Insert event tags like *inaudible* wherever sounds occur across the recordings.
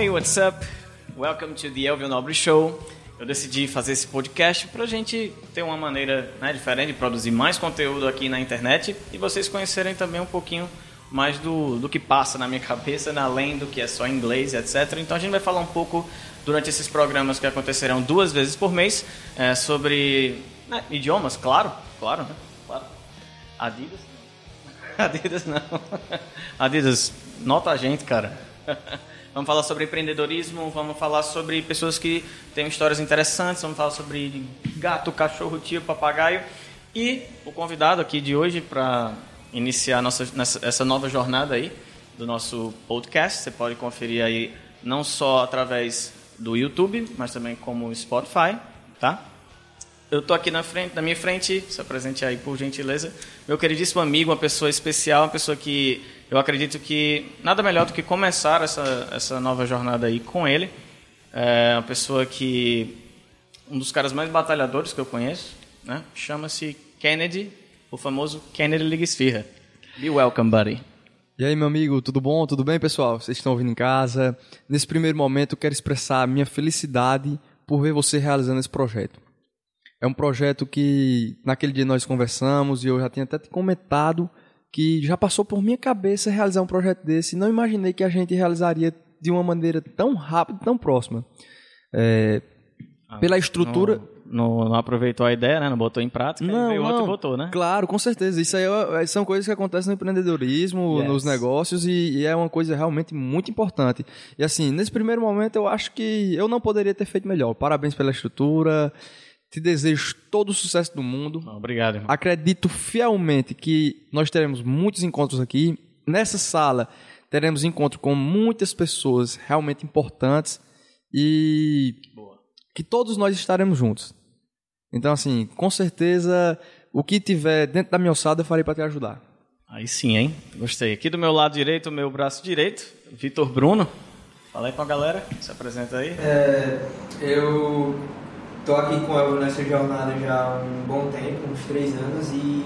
Hey, what's up? Welcome to the Elvio Nobre Show. Eu decidi fazer esse podcast para a gente ter uma maneira né, diferente de produzir mais conteúdo aqui na internet e vocês conhecerem também um pouquinho mais do, do que passa na minha *laughs* cabeça, né, além do que é só inglês, etc. Então a gente vai falar um pouco durante esses programas que acontecerão duas vezes por mês é, sobre né, idiomas, claro, claro, né? claro. Adidas? *laughs* Adidas não. *laughs* Adidas, nota a gente, cara. Vamos falar sobre empreendedorismo, vamos falar sobre pessoas que têm histórias interessantes, vamos falar sobre gato, cachorro, tio, papagaio. E o convidado aqui de hoje para iniciar nossa, nessa, essa nova jornada aí do nosso podcast, você pode conferir aí não só através do YouTube, mas também como Spotify, tá? Eu estou aqui na frente, na minha frente, se apresente aí por gentileza, meu queridíssimo amigo, uma pessoa especial, uma pessoa que eu acredito que nada melhor do que começar essa, essa nova jornada aí com ele. É uma pessoa que um dos caras mais batalhadores que eu conheço, né? Chama-se Kennedy, o famoso Kennedy Ligesfirra. Be welcome, buddy. E aí, meu amigo, tudo bom? Tudo bem, pessoal? Vocês estão ouvindo em casa? Nesse primeiro momento, eu quero expressar a minha felicidade por ver você realizando esse projeto. É um projeto que naquele dia nós conversamos e eu já tinha até te comentado que já passou por minha cabeça realizar um projeto desse não imaginei que a gente realizaria de uma maneira tão rápida, tão próxima. É, ah, pela estrutura. Não, não, não, aproveitou a ideia, né? Não botou em prática, não, veio não. outro e botou, né? Claro, com certeza. Isso aí é, são coisas que acontecem no empreendedorismo, yes. nos negócios, e, e, é uma coisa realmente muito importante. E assim, nesse primeiro momento, eu acho que eu não poderia ter feito melhor. Parabéns pela estrutura. Te desejo todo o sucesso do mundo. Obrigado, irmão. Acredito fielmente que nós teremos muitos encontros aqui. Nessa sala, teremos encontro com muitas pessoas realmente importantes e Boa. que todos nós estaremos juntos. Então, assim, com certeza, o que tiver dentro da minha ossada, eu farei para te ajudar. Aí sim, hein? Gostei. Aqui do meu lado direito, o meu braço direito, Vitor Bruno. Fala aí com a galera, se apresenta aí. É, eu Estou aqui com ela nessa jornada já há um bom tempo, uns três anos, e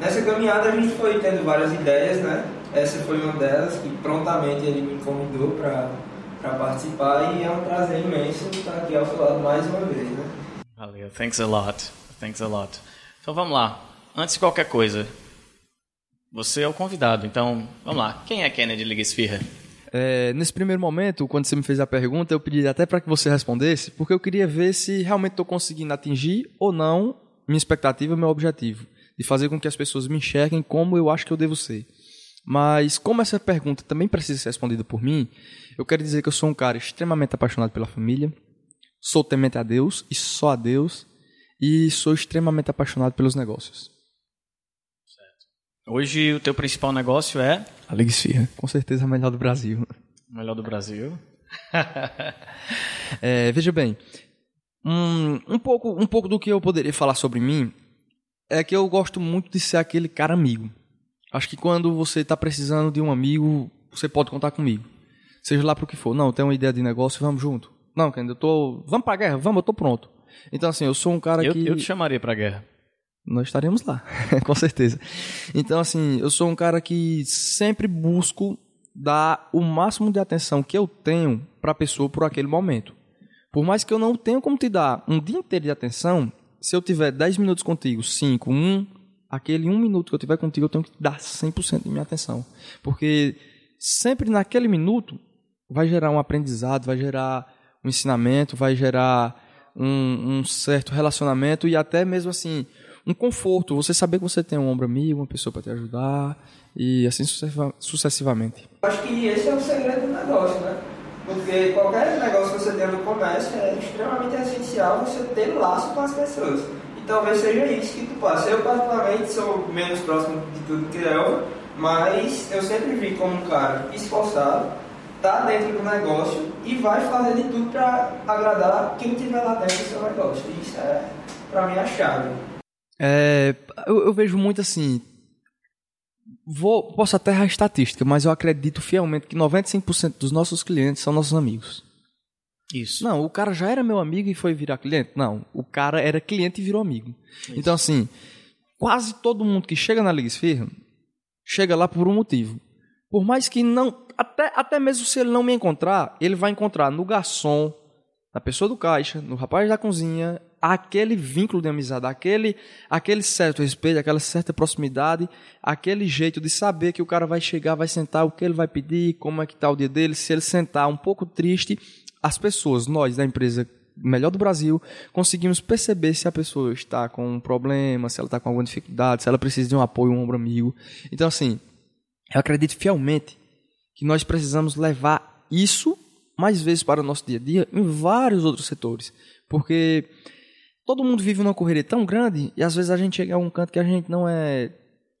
nessa caminhada a gente foi tendo várias ideias, né? Essa foi uma delas que prontamente ele me convidou para participar e é um prazer imenso estar aqui ao seu lado mais uma vez, né? Valeu, thanks a lot, thanks a lot. Então vamos lá, antes de qualquer coisa, você é o convidado, então vamos lá, quem é Kennedy Liga Esfirra? É, nesse primeiro momento, quando você me fez a pergunta, eu pedi até para que você respondesse, porque eu queria ver se realmente estou conseguindo atingir ou não minha expectativa, meu objetivo, de fazer com que as pessoas me enxerguem como eu acho que eu devo ser. Mas como essa pergunta também precisa ser respondida por mim, eu quero dizer que eu sou um cara extremamente apaixonado pela família, sou temente a Deus e só a Deus, e sou extremamente apaixonado pelos negócios. Hoje o teu principal negócio é? A Liga Esfirra. Com certeza a melhor do Brasil. Melhor do Brasil. *laughs* é, veja bem, um, um, pouco, um pouco do que eu poderia falar sobre mim é que eu gosto muito de ser aquele cara amigo. Acho que quando você está precisando de um amigo, você pode contar comigo. Seja lá para o que for. Não, tem uma ideia de negócio, vamos junto. Não, Ken, eu tô. Vamos para guerra? Vamos, eu tô pronto. Então, assim, eu sou um cara eu, que. Eu te chamaria para a guerra nós estaremos lá, *laughs* com certeza. Então, assim, eu sou um cara que sempre busco dar o máximo de atenção que eu tenho para a pessoa por aquele momento. Por mais que eu não tenha como te dar um dia inteiro de atenção, se eu tiver 10 minutos contigo, 5, 1, aquele 1 minuto que eu tiver contigo, eu tenho que dar 100% de minha atenção. Porque sempre naquele minuto vai gerar um aprendizado, vai gerar um ensinamento, vai gerar um, um certo relacionamento e até mesmo assim um conforto, você saber que você tem um ombro amigo, uma pessoa para te ajudar e assim sucessivamente. Acho que esse é o segredo do negócio, né? Porque qualquer negócio que você tem no comércio é extremamente essencial você ter laço com as pessoas. E talvez seja isso que tu passa. Eu, particularmente, sou menos próximo de tudo que Elva, mas eu sempre vi como um cara esforçado, tá dentro do negócio e vai fazer de tudo para agradar quem tiver lá dentro do seu negócio. Isso é, para mim, a chave. É, eu, eu, vejo muito assim. Vou, posso até errar a estatística, mas eu acredito fielmente que 95% dos nossos clientes são nossos amigos. Isso. Não, o cara já era meu amigo e foi virar cliente? Não, o cara era cliente e virou amigo. Isso. Então, assim, quase todo mundo que chega na Liga Esfirra chega lá por um motivo. Por mais que não. até, até mesmo se ele não me encontrar, ele vai encontrar no garçom, na pessoa do caixa, no rapaz da cozinha, aquele vínculo de amizade, aquele, aquele certo respeito, aquela certa proximidade, aquele jeito de saber que o cara vai chegar, vai sentar, o que ele vai pedir, como é que está o dia dele, se ele sentar um pouco triste, as pessoas, nós da empresa melhor do Brasil, conseguimos perceber se a pessoa está com um problema, se ela está com alguma dificuldade, se ela precisa de um apoio, um ombro amigo. Então, assim, eu acredito fielmente que nós precisamos levar isso mais vezes para o nosso dia a dia em vários outros setores. Porque todo mundo vive numa correria tão grande e às vezes a gente chega a um canto que a gente não é.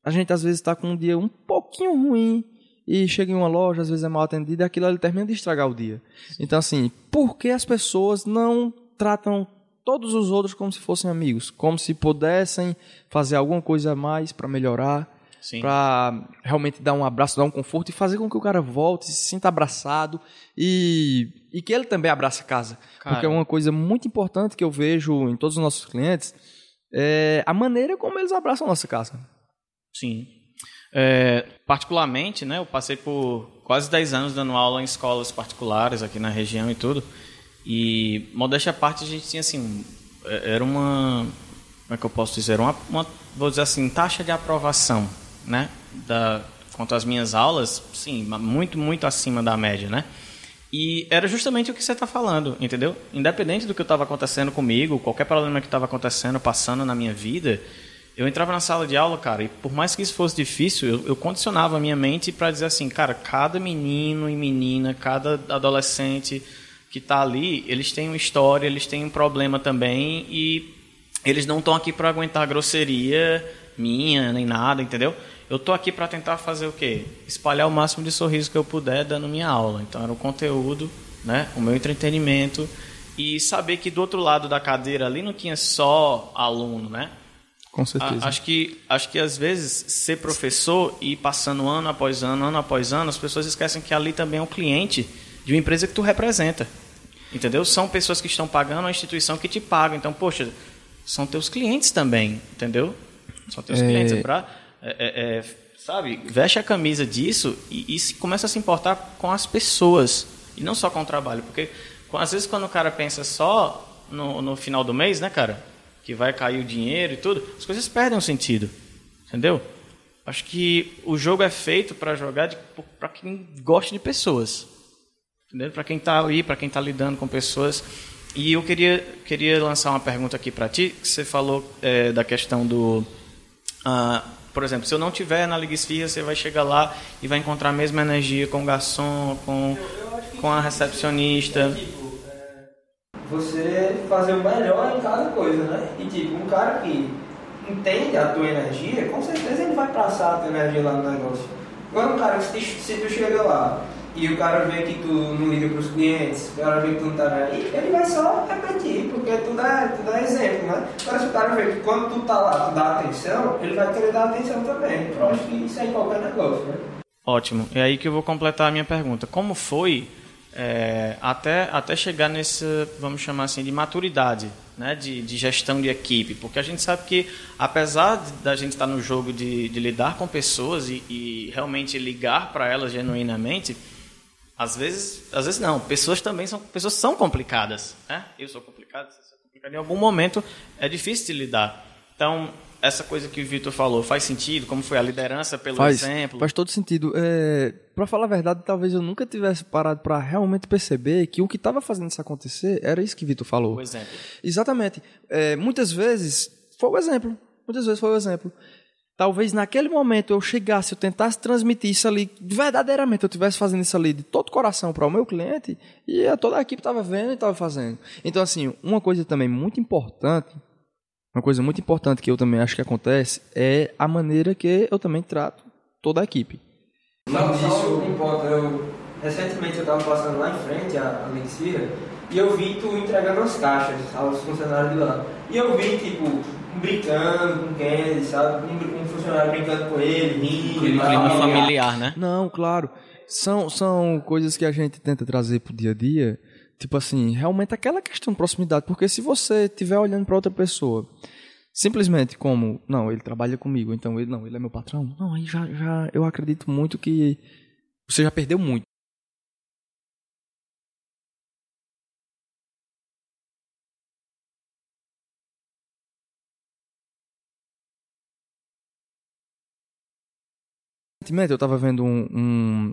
A gente às vezes está com um dia um pouquinho ruim e chega em uma loja, às vezes é mal atendido e aquilo ali termina de estragar o dia. Então, assim, por que as pessoas não tratam todos os outros como se fossem amigos? Como se pudessem fazer alguma coisa a mais para melhorar? Para realmente dar um abraço, dar um conforto e fazer com que o cara volte, se sinta abraçado e, e que ele também abrace a casa. Cara. Porque é uma coisa muito importante que eu vejo em todos os nossos clientes é a maneira como eles abraçam a nossa casa. Sim. É, particularmente, né, eu passei por quase 10 anos dando aula em escolas particulares aqui na região e tudo. E, modéstia à parte, a gente tinha assim, é, era uma, como é que eu posso dizer, uma, uma vou dizer assim, taxa de aprovação né, da, quanto às minhas aulas, sim, muito, muito acima da média, né? E era justamente o que você está falando, entendeu? Independente do que estava acontecendo comigo, qualquer problema que estava acontecendo, passando na minha vida, eu entrava na sala de aula, cara, e por mais que isso fosse difícil, eu, eu condicionava a minha mente para dizer assim, cara, cada menino e menina, cada adolescente que está ali, eles têm uma história, eles têm um problema também e eles não estão aqui para aguentar grosseria minha nem nada, entendeu? Eu tô aqui para tentar fazer o quê? Espalhar o máximo de sorriso que eu puder dando minha aula. Então era o conteúdo, né? O meu entretenimento e saber que do outro lado da cadeira ali não tinha só aluno, né? Com certeza. A, acho que acho que às vezes ser professor e passando ano após ano, ano após ano, as pessoas esquecem que ali também é um cliente de uma empresa que tu representa. Entendeu? São pessoas que estão pagando a instituição que te paga. Então, poxa, são teus clientes também, entendeu? São teus é... clientes. É pra é, é, é, sabe, veste a camisa disso e, e começa a se importar com as pessoas e não só com o trabalho. Porque às vezes quando o cara pensa só no, no final do mês, né, cara, que vai cair o dinheiro e tudo, as coisas perdem o sentido. Entendeu? Acho que o jogo é feito para jogar para quem gosta de pessoas. Entendeu? Para quem está ali, para quem está lidando com pessoas. E eu queria, queria lançar uma pergunta aqui para ti, que você falou é, da questão do. Uh, por exemplo, se eu não tiver na Liga Esfirra, você vai chegar lá e vai encontrar a mesma energia com o garçom, com, com a recepcionista. É, tipo, você fazer o melhor em cada coisa, né? E tipo, um cara que entende a tua energia, com certeza ele vai passar a tua energia lá no negócio. Agora um cara que se tu chega lá e o cara vê que tu não liga para os clientes, o cara vê que tu não está aí, ele vai só repetir, porque tu dá, tu dá exemplo, né? Agora se o cara vê que quando tu tá lá, tu dá atenção, ele vai querer dar atenção também. Eu acho que isso é em qualquer negócio, né? Ótimo. É aí que eu vou completar a minha pergunta. Como foi é, até, até chegar nesse, vamos chamar assim, de maturidade, né, de, de, gestão de equipe, porque a gente sabe que, apesar da gente estar no jogo de, de lidar com pessoas e, e realmente ligar para elas genuinamente, às vezes, às vezes não. Pessoas também são pessoas são complicadas, né? Eu sou complicado, você é complicado. Em algum momento é difícil de lidar. Então, essa coisa que o Vitor falou faz sentido? Como foi a liderança pelo faz, exemplo? Faz todo sentido. É, para falar a verdade, talvez eu nunca tivesse parado para realmente perceber que o que estava fazendo isso acontecer era isso que Vitor falou. O exemplo. Exatamente. É, muitas vezes foi o exemplo. Muitas vezes foi o exemplo talvez naquele momento eu chegasse, eu tentasse transmitir isso ali, verdadeiramente eu estivesse fazendo isso ali de todo coração para o meu cliente, e toda a equipe estava vendo e estava fazendo. Então, assim, uma coisa também muito importante, uma coisa muito importante que eu também acho que acontece, é a maneira que eu também trato toda a equipe. Não, um ponto, eu, recentemente eu estava passando lá em frente, a, a e eu vi tu entregando as caixas aos funcionários de lá. E eu vi, tipo, brincando com quem, sabe? Um, um, funcionário brincando com ele, rindo. Clima familiar. familiar, né? Não, claro. São, são coisas que a gente tenta trazer pro dia a dia. Tipo assim, realmente aquela questão de proximidade. Porque se você estiver olhando para outra pessoa, simplesmente como, não, ele trabalha comigo, então ele não, ele é meu patrão. Não, aí já, já eu acredito muito que você já perdeu muito. Recentemente eu estava vendo um, um,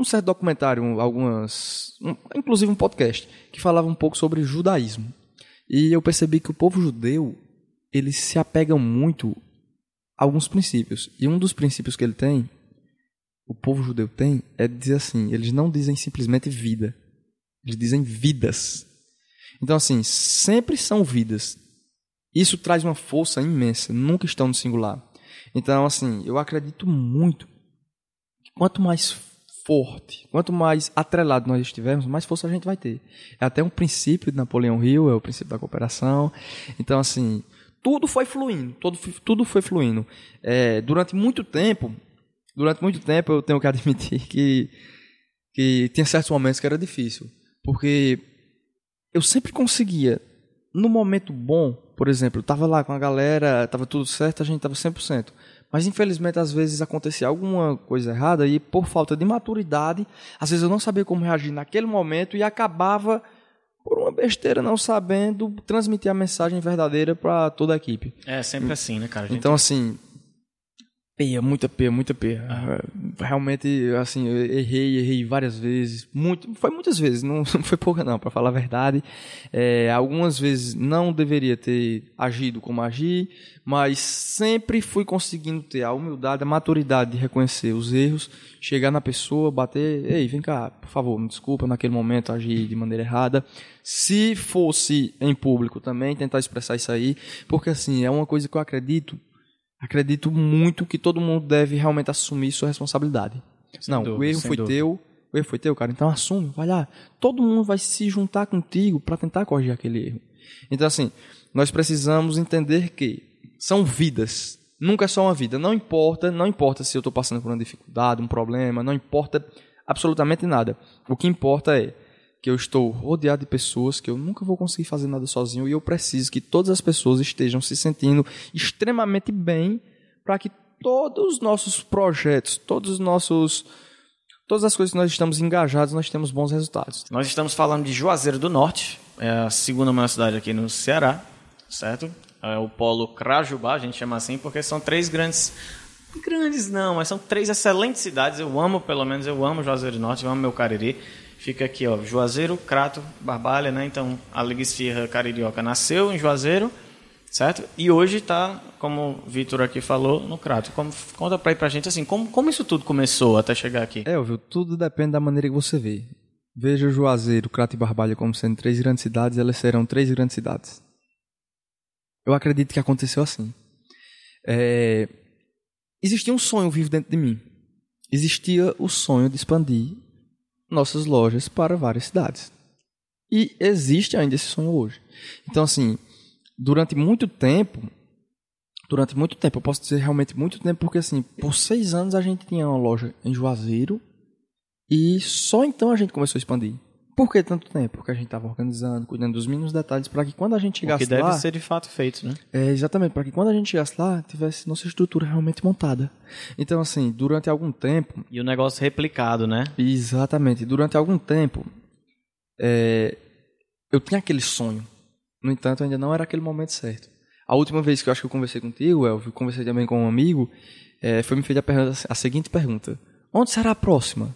um, certo documentário, um, algumas, inclusive um podcast, que falava um pouco sobre judaísmo. E eu percebi que o povo judeu, eles se apegam muito a alguns princípios. E um dos princípios que ele tem, o povo judeu tem, é dizer assim, eles não dizem simplesmente vida. Eles dizem vidas. Então assim, sempre são vidas. Isso traz uma força imensa, nunca estão no singular. Então, assim, eu acredito muito quanto mais forte, quanto mais atrelado nós estivermos, mais força a gente vai ter. É até um princípio de Napoleão Hill, é o princípio da cooperação. Então, assim, tudo foi fluindo, tudo, tudo foi fluindo. É, durante muito tempo, durante muito tempo eu tenho que *laughs* admitir que, que tinha certos momentos que era difícil. Porque eu sempre conseguia, no momento bom, por exemplo, eu estava lá com a galera, estava tudo certo, a gente estava 100%. Mas infelizmente às vezes acontecia alguma coisa errada e por falta de maturidade, às vezes eu não sabia como reagir naquele momento e acabava por uma besteira não sabendo transmitir a mensagem verdadeira para toda a equipe. É sempre assim, né, cara? Gente... Então assim, Peia, muita peia, muita peia. Ah. Realmente, assim, eu errei, errei várias vezes. Muito, foi muitas vezes, não, *laughs* não foi pouca não, para falar a verdade. É, algumas vezes não deveria ter agido como agi, mas sempre fui conseguindo ter a humildade, a maturidade de reconhecer os erros, chegar na pessoa, bater, ei, vem cá, por favor, me desculpa, naquele momento agi de maneira errada. Se fosse em público também, tentar expressar isso aí, porque assim, é uma coisa que eu acredito acredito muito que todo mundo deve realmente assumir sua responsabilidade. Sem não, dúvida, o erro foi dúvida. teu, o erro foi teu, cara. Então assume, vai lá. Todo mundo vai se juntar contigo para tentar corrigir aquele erro. Então assim, nós precisamos entender que são vidas. Nunca é só uma vida. Não importa, não importa se eu estou passando por uma dificuldade, um problema, não importa absolutamente nada. O que importa é que eu estou rodeado de pessoas que eu nunca vou conseguir fazer nada sozinho e eu preciso que todas as pessoas estejam se sentindo extremamente bem para que todos os nossos projetos, todos os nossos todas as coisas que nós estamos engajados, nós temos bons resultados. Nós estamos falando de Juazeiro do Norte, é a segunda maior cidade aqui no Ceará, certo? É o polo Crajubá, a gente chama assim, porque são três grandes grandes não, mas são três excelentes cidades. Eu amo, pelo menos eu amo Juazeiro do Norte, eu amo meu Cariri. Fica aqui, ó, Juazeiro, Crato, Barbalha, né? Então, a Liga Esfirra Caririoca nasceu em Juazeiro, certo? E hoje está, como o Vitor aqui falou, no Crato. Como, conta para aí pra gente, assim, como, como isso tudo começou até chegar aqui? É, viu? Tudo depende da maneira que você vê. Veja Juazeiro, Crato e Barbalha como sendo três grandes cidades, elas serão três grandes cidades. Eu acredito que aconteceu assim. É... Existia um sonho vivo dentro de mim. Existia o sonho de expandir nossas lojas para várias cidades. E existe ainda esse sonho hoje. Então, assim, durante muito tempo, durante muito tempo, eu posso dizer realmente muito tempo, porque assim, por seis anos a gente tinha uma loja em Juazeiro e só então a gente começou a expandir. Por que tanto tempo? Porque a gente estava organizando, cuidando dos mínimos detalhes para que quando a gente chegasse lá... que deve lá, ser de fato feito, né? É, exatamente, para que quando a gente chegasse lá, tivesse nossa estrutura realmente montada. Então, assim, durante algum tempo... E o negócio replicado, né? Exatamente. Durante algum tempo, é, eu tinha aquele sonho. No entanto, ainda não era aquele momento certo. A última vez que eu acho que eu conversei contigo, Elvio, conversei também com um amigo, é, foi me feita a, pergunta, a seguinte pergunta. Onde será a próxima?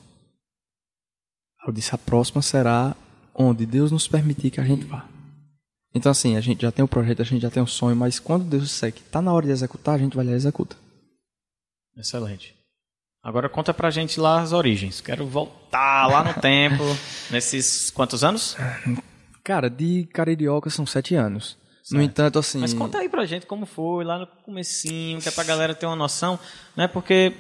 Eu disse: a próxima será onde Deus nos permitir que a gente vá. Então, assim, a gente já tem o projeto, a gente já tem o sonho, mas quando Deus disser que está na hora de executar, a gente vai lá e executa. Excelente. Agora conta pra gente lá as origens. Quero voltar lá no tempo, *laughs* nesses quantos anos? Cara, de Caririoca são sete anos. Certo. No entanto, assim. Mas conta aí pra gente como foi lá no comecinho, que é pra galera ter uma noção, né? Porque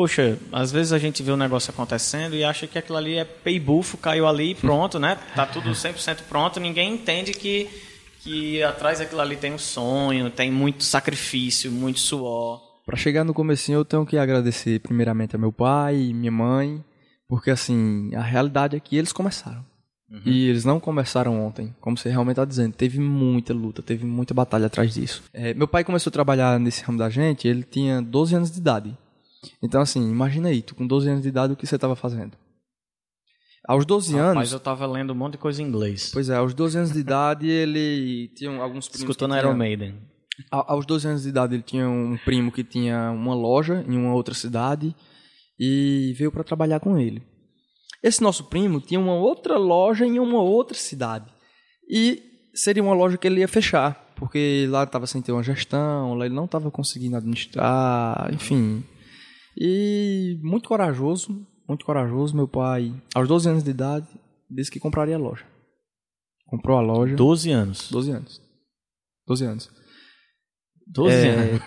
poxa, às vezes a gente vê o um negócio acontecendo e acha que aquilo ali é peibufo, caiu ali e *laughs* pronto, né? Tá tudo 100% pronto, ninguém entende que, que atrás daquilo ali tem um sonho, tem muito sacrifício, muito suor. Para chegar no comecinho eu tenho que agradecer primeiramente a meu pai e minha mãe, porque assim, a realidade é que eles começaram. Uhum. E eles não começaram ontem, como você realmente está dizendo. Teve muita luta, teve muita batalha atrás disso. É, meu pai começou a trabalhar nesse ramo da gente, ele tinha 12 anos de idade. Então, assim, imagina aí, tu com 12 anos de idade, o que você estava fazendo? Aos 12 Rapaz, anos. eu tava lendo um monte de coisa em inglês. Pois é, aos 12 anos de idade ele tinha alguns primos. Escutando Iron Maiden. A- Aos 12 anos de idade ele tinha um primo que tinha uma loja em uma outra cidade e veio para trabalhar com ele. Esse nosso primo tinha uma outra loja em uma outra cidade e seria uma loja que ele ia fechar, porque lá estava sem ter uma gestão, lá ele não estava conseguindo administrar, enfim. E muito corajoso, muito corajoso, meu pai, aos 12 anos de idade, disse que compraria a loja. Comprou a loja. 12 anos. 12 anos. 12 anos. 12 É, anos.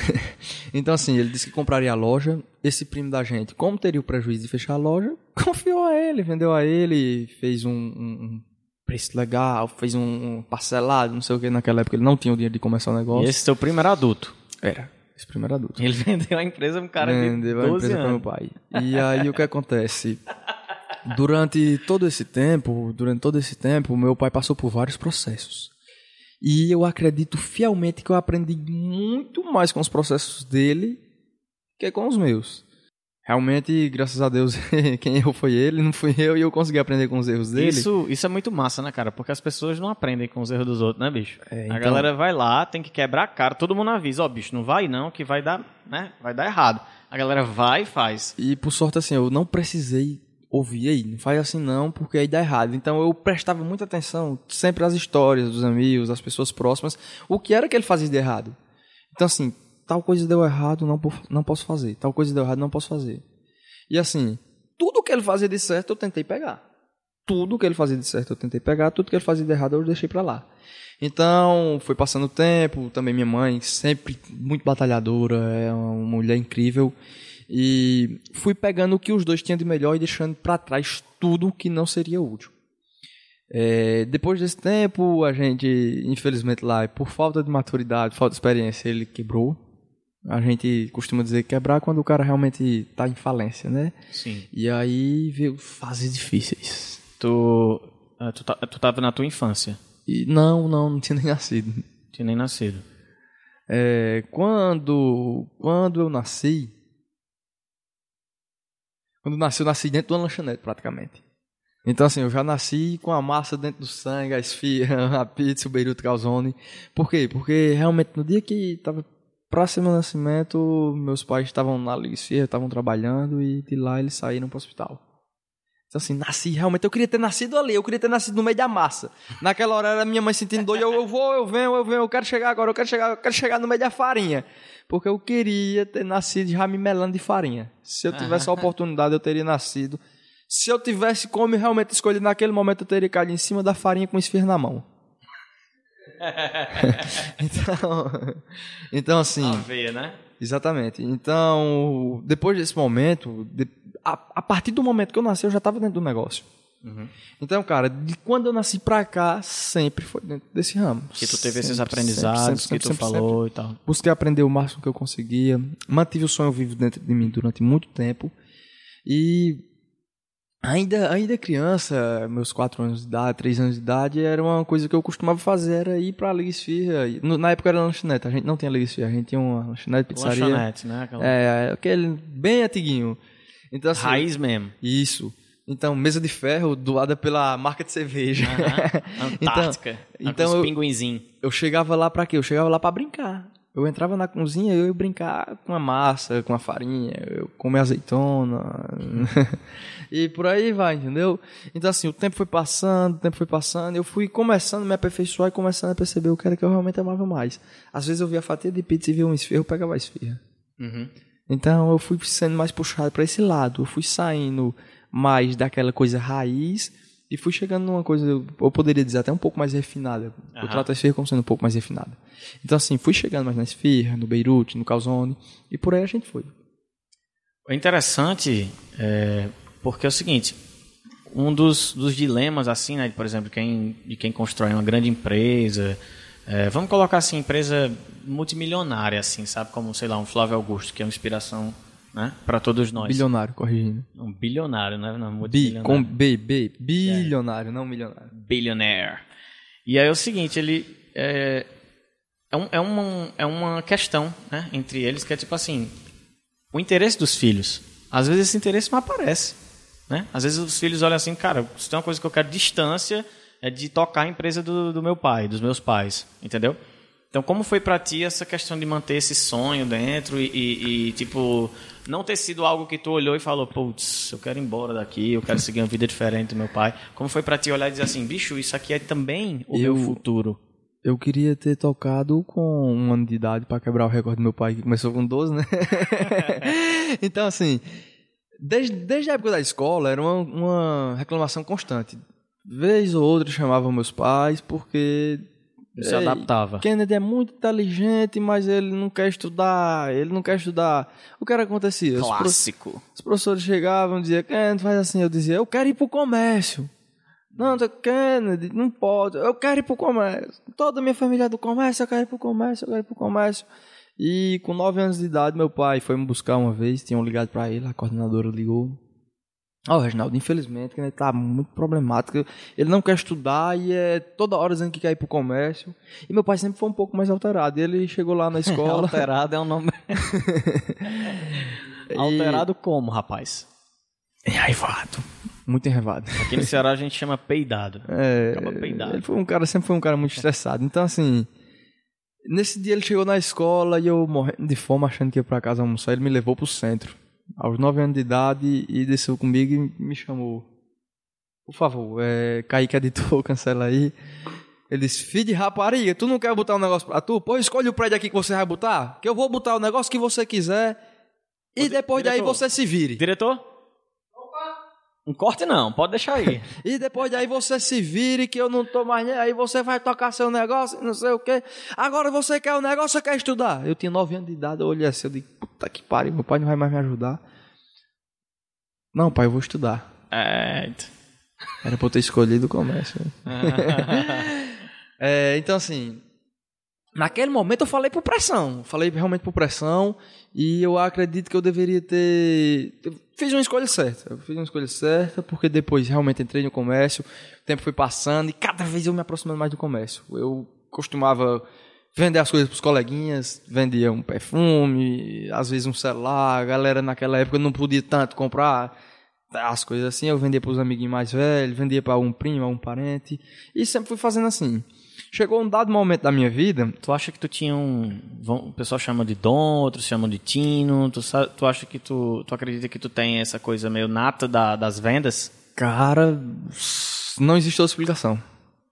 *laughs* então, assim, ele disse que compraria a loja. Esse primo da gente, como teria o prejuízo de fechar a loja, *laughs* confiou a ele, vendeu a ele, fez um, um- preço legal, fez um, parcelado, não sei o que. Naquela época ele não tinha o dinheiro de começar o E negócio. esse seu primo era adulto. Era. Esse primo era adulto. Ele *laughs* vendeu a empresa pra um cara Vendeu de a 12 empresa para meu anos. pai. E aí o que acontece? Durante todo esse tempo, durante todo esse tempo, meu pai passou por vários processos. E eu acredito fielmente que eu aprendi muito mais com os processos dele que com os meus. Realmente, graças a Deus, *laughs* quem errou foi ele, não fui eu, e eu consegui aprender com os erros dele. Isso, isso é muito massa, né, cara? Porque as pessoas não aprendem com os erros dos outros, né, bicho? É, A então- galera vai lá, tem que quebrar a cara, todo mundo avisa, ó, bicho, não vai não, que vai dar, né? Vai dar errado. A galera vai e faz. E por sorte, assim, eu não precisei ouvir aí, não faz assim não, porque aí dá errado. Então eu prestava muita atenção sempre às histórias dos amigos, das pessoas próximas, o que era que ele fazia de errado. Então, assim, tal coisa deu errado, não, não posso fazer. Tal coisa deu errado, não posso fazer. E assim, tudo que ele fazia de certo eu tentei pegar. Tudo que ele fazia de certo eu tentei pegar, tudo que ele fazia de errado eu deixei pra lá. Então, foi passando o tempo, também minha mãe, sempre muito batalhadora, é uma mulher incrível. E fui pegando o que os dois tinham de melhor e deixando pra trás tudo que não seria útil. É, depois desse tempo, a gente, infelizmente lá, por falta de maturidade, falta de experiência, ele quebrou. A gente costuma dizer quebrar quando o cara realmente tá em falência, né? Sim. E aí veio fases difíceis. Tu, ah, tu, ta- tu tava na tua infância, E não, não, não tinha nem nascido. tinha nem nascido. É, quando, quando eu nasci, quando eu nasci, eu nasci dentro de uma lanchonete, praticamente. Então, assim, eu já nasci com a massa dentro do sangue, a esfirra, *laughs* a pizza, o beirute calzone. Por quê? Porque realmente no dia que estava próximo nascimento, meus pais estavam na Esfirra, estavam trabalhando e de lá eles saíram para o hospital. Então, assim, nasci realmente. Eu queria ter nascido ali, eu queria ter nascido no meio da massa. Naquela hora era minha mãe sentindo dor, e eu, eu vou, eu venho, eu venho, eu quero chegar agora, eu quero chegar, eu quero chegar no meio da farinha. Porque eu queria ter nascido já me melando de farinha. Se eu tivesse a oportunidade, eu teria nascido. Se eu tivesse como realmente escolher naquele momento, eu teria caído em cima da farinha com esfirra na mão. *laughs* então, então, assim. veia, né? Exatamente. Então, depois desse momento, de- a, a partir do momento que eu nasci, eu já estava dentro do negócio. Uhum. Então, cara, de quando eu nasci pra cá, sempre foi dentro desse ramo. Que tu teve esses Sempre, aprendizados sempre, que tu sempre, sempre, falou e tal. sempre. Busquei aprender o máximo que eu conseguia. Mantive o sonho vivo dentro de mim durante muito tempo. E ainda, ainda criança, meus 4 anos de idade, 3 anos de idade, era uma coisa que eu costumava fazer, era ir pra no- Na época era lanchonete, a gente não tinha Liga Esfirra, a gente tinha uma lanchonete, pizzaria. Lanchonete, né? Aquela É, aquele bem antiguinho. Então, assim, raiz mesmo. Isso. Então, mesa de ferro doada pela marca de cerveja. *laughs* Então- Antártica. então então, eu- os pinguinzinhos. eu chegava lá pra quê? Eu chegava lá pra brincar. Eu entrava na cozinha e eu ia brincar com a massa, com a farinha, eu comer azeitona. *laughs* e por aí vai, entendeu? Então assim, o tempo foi passando, o tempo foi passando, eu fui começando a me aperfeiçoar e começando a perceber o que era que eu realmente amava mais. Às vezes eu via a fatia de pizza e via um esfirro, eu pegava a esfirra. Uhum. Então eu fui sendo mais puxado para esse lado, eu fui saindo mais daquela coisa raiz e fui chegando numa coisa, eu poderia dizer até um pouco mais refinada. Eu Aham. trato a esfirra como sendo um pouco mais refinada. Então assim, fui chegando mais na esfirra, no Beirute, no calzone e por aí a gente foi. É interessante é, porque é o seguinte, um dos, dos dilemas, assim, né, de, por exemplo, quem, de quem constrói uma grande empresa, é, vamos colocar assim, empresa multimilionária, assim, sabe, como, sei lá, um Flávio Augusto, que é uma inspiração, né, para todos nós. Bilionário, corrigindo. Um bilionário, né, não, Bi, multimilionário. com B, B, bilionário, não milionário. billionaire. E aí é o seguinte, ele é, é, um- é uma, é uma questão né, entre eles que é tipo assim, o interesse dos filhos. Às vezes esse interesse não aparece. Né? Às vezes os filhos olham assim, cara, se tem uma coisa que eu quero distância, é de tocar a empresa do, do meu pai, dos meus pais, entendeu? Então, como foi para ti essa questão de manter esse sonho dentro e, e, e, tipo, não ter sido algo que tu olhou e falou, putz, eu quero ir embora daqui, eu quero seguir uma vida diferente do meu pai. Como foi para ti olhar e dizer assim, bicho, isso aqui é também o eu, meu futuro? Eu queria ter tocado com um ano de idade para quebrar o recorde do meu pai, que começou com 12, né? *laughs* então, assim, desde, desde a época da escola, era uma, uma reclamação constante. Vez ou outra chamavam meus pais porque se adaptava. Kennedy é muito inteligente, mas ele não quer estudar, ele não quer estudar. O que era acontecia? Clássico. Os, pro, os professores chegavam e diziam, Kennedy, faz assim. Eu dizia, eu quero ir pro comércio. Não, Kennedy, não pode. Eu quero ir pro comércio. Toda a minha família é do comércio, eu quero ir pro comércio, eu quero ir pro comércio. E com nove anos de idade, meu pai foi me buscar uma vez, tinham ligado para ele, a coordenadora ligou. Ó, oh, Reginaldo, infelizmente, ele tá muito problemático. Ele não quer estudar e é toda hora dizendo que quer ir pro comércio. E meu pai sempre foi um pouco mais alterado. E ele chegou lá na *laughs* escola. alterado é um nome. *laughs* e... Alterado como, rapaz? Enraivado. Muito enraivado. Aqui no Ceará a gente chama peidado. *laughs* É. peidado. Ele foi um cara, sempre foi um cara muito estressado. Então, assim. Nesse dia ele chegou na escola e eu morrendo de fome, achando que ia pra casa almoçar, ele me levou pro centro aos 9 anos de idade e desceu comigo e me chamou. Por favor, é, Kaique editor, *laughs* cancela aí. Ele disse, filho de rapariga, tu não quer botar um negócio pra tu? Pô, escolhe o prédio aqui que você vai botar, que eu vou botar o negócio que você quiser e depois diretor, daí você se vire. Diretor? Um corte não, pode deixar aí. *laughs* e depois daí você se vire que eu não tô mais nem aí, você vai tocar seu negócio, não sei o quê. Agora você quer o negócio, você quer estudar? Eu tinha nove anos de idade, eu olhei assim, eu digo, puta que pariu, meu pai não vai mais me ajudar. Não, pai, eu vou estudar. É. Era pra eu ter escolhido o comércio. *laughs* é, então assim, naquele momento eu falei por pressão, falei realmente por pressão e eu acredito que eu deveria ter fiz uma escolha certa. Eu fiz uma escolha certa porque depois realmente entrei no comércio, o tempo foi passando e cada vez eu me aproximando mais do comércio. Eu costumava vender as coisas para os coleguinhas, vendia um perfume, às vezes um celular. A galera naquela época não podia tanto comprar as coisas assim. Eu vendia para os amiguinhos mais velhos, vendia para um primo, um parente e sempre fui fazendo assim. Chegou um dado momento da minha vida. Tu acha que tu tinha um. O pessoal chama de dom, outros chamam de tino. Tu, tu acha que tu. Tu acredita que tu tem essa coisa meio nata da, das vendas? Cara, não existe outra explicação.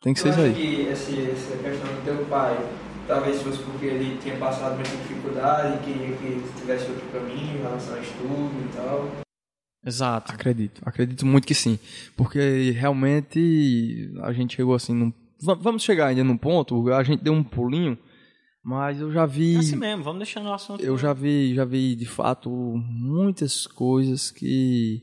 Tem que ser isso aí. que esse, essa questão do teu pai, talvez fosse porque ele tinha passado muita dificuldade e queria que tivesse outro caminho em relação ao estudo e tal. Exato. Acredito, acredito muito que sim. Porque realmente a gente chegou assim num vamos chegar ainda num ponto, a gente deu um pulinho, mas eu já vi. É assim mesmo, vamos deixando o assunto. Eu já vi, já vi de fato muitas coisas que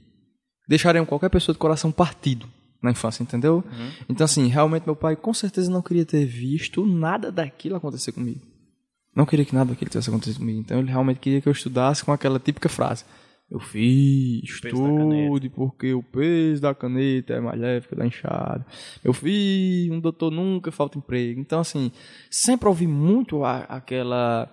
deixariam qualquer pessoa de coração partido na infância, entendeu? Uhum. Então, assim, realmente meu pai com certeza não queria ter visto nada daquilo acontecer comigo. Não queria que nada daquilo tivesse acontecido comigo. Então, ele realmente queria que eu estudasse com aquela típica frase: eu fiz tudo porque o peso da caneta é mais leve que da enxada. Eu fiz, um doutor nunca falta emprego. Então, assim, sempre ouvi muito a, aquela,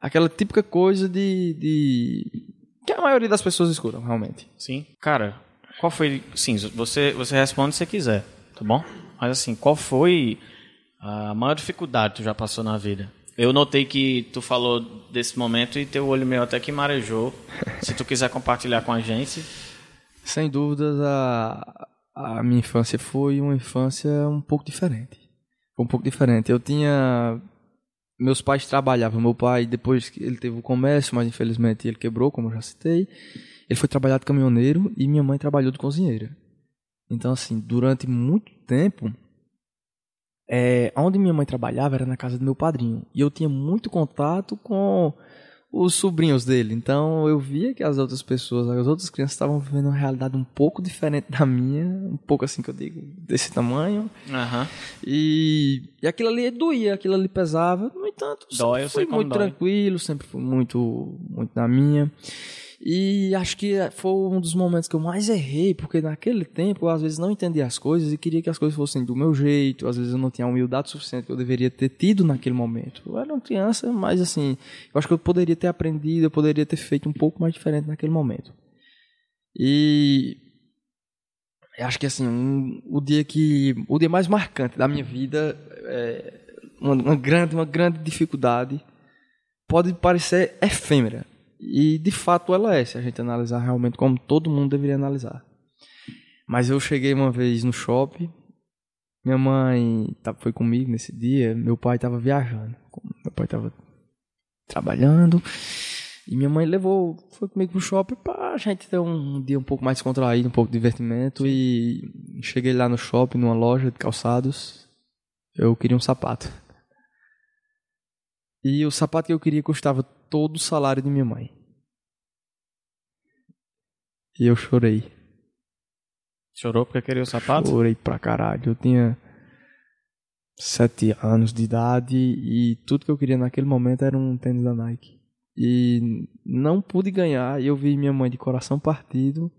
aquela típica coisa de, de. que a maioria das pessoas escutam, realmente. Sim. Cara, qual foi. Sim, você, você responde se quiser, tá bom? Mas, assim, qual foi a maior dificuldade que tu já passou na vida? Eu notei que tu falou desse momento e teu olho meio até que marejou. *laughs* Se tu quiser compartilhar com a gente. Sem dúvidas, a, a minha infância foi uma infância um pouco diferente. Foi um pouco diferente. Eu tinha. Meus pais trabalhavam. Meu pai, depois que ele teve o comércio, mas infelizmente ele quebrou, como eu já citei. Ele foi trabalhar de caminhoneiro e minha mãe trabalhou de cozinheira. Então, assim, durante muito tempo, é, onde minha mãe trabalhava era na casa do meu padrinho. E eu tinha muito contato com os sobrinhos dele. Então eu via que as outras pessoas, as outras crianças estavam vivendo uma realidade um pouco diferente da minha, um pouco assim que eu digo, desse tamanho. Uhum. E, e aquilo ali doía, aquilo ali pesava. No entanto, dói, sempre fui muito dói. tranquilo, sempre fui muito, muito na minha. E acho que foi um dos momentos que eu mais errei, porque naquele tempo eu às vezes não entendia as coisas e queria que as coisas fossem do meu jeito, às vezes eu não tinha a humildade suficiente que eu deveria ter tido naquele momento. Eu era uma criança, mas assim, eu acho que eu poderia ter aprendido, eu poderia ter feito um pouco mais diferente naquele momento. E eu acho que assim, um, o dia que o dia mais marcante da minha vida é uma, uma grande uma grande dificuldade pode parecer efêmera, e de fato ela é, se a gente analisar realmente como todo mundo deveria analisar. Mas eu cheguei uma vez no shopping, minha mãe foi comigo nesse dia, meu pai estava viajando, meu pai estava trabalhando, e minha mãe levou, foi comigo pro shopping para a gente ter um dia um pouco mais contraído, um pouco de divertimento. E cheguei lá no shopping, numa loja de calçados. Eu queria um sapato. E o sapato que eu queria custava todo o salário de minha mãe. E eu chorei. Chorou porque queria o sapato? Chorei pra caralho. Eu tinha sete anos de idade e tudo que eu queria naquele momento era um tênis da Nike. E não pude ganhar e eu vi minha mãe de coração partido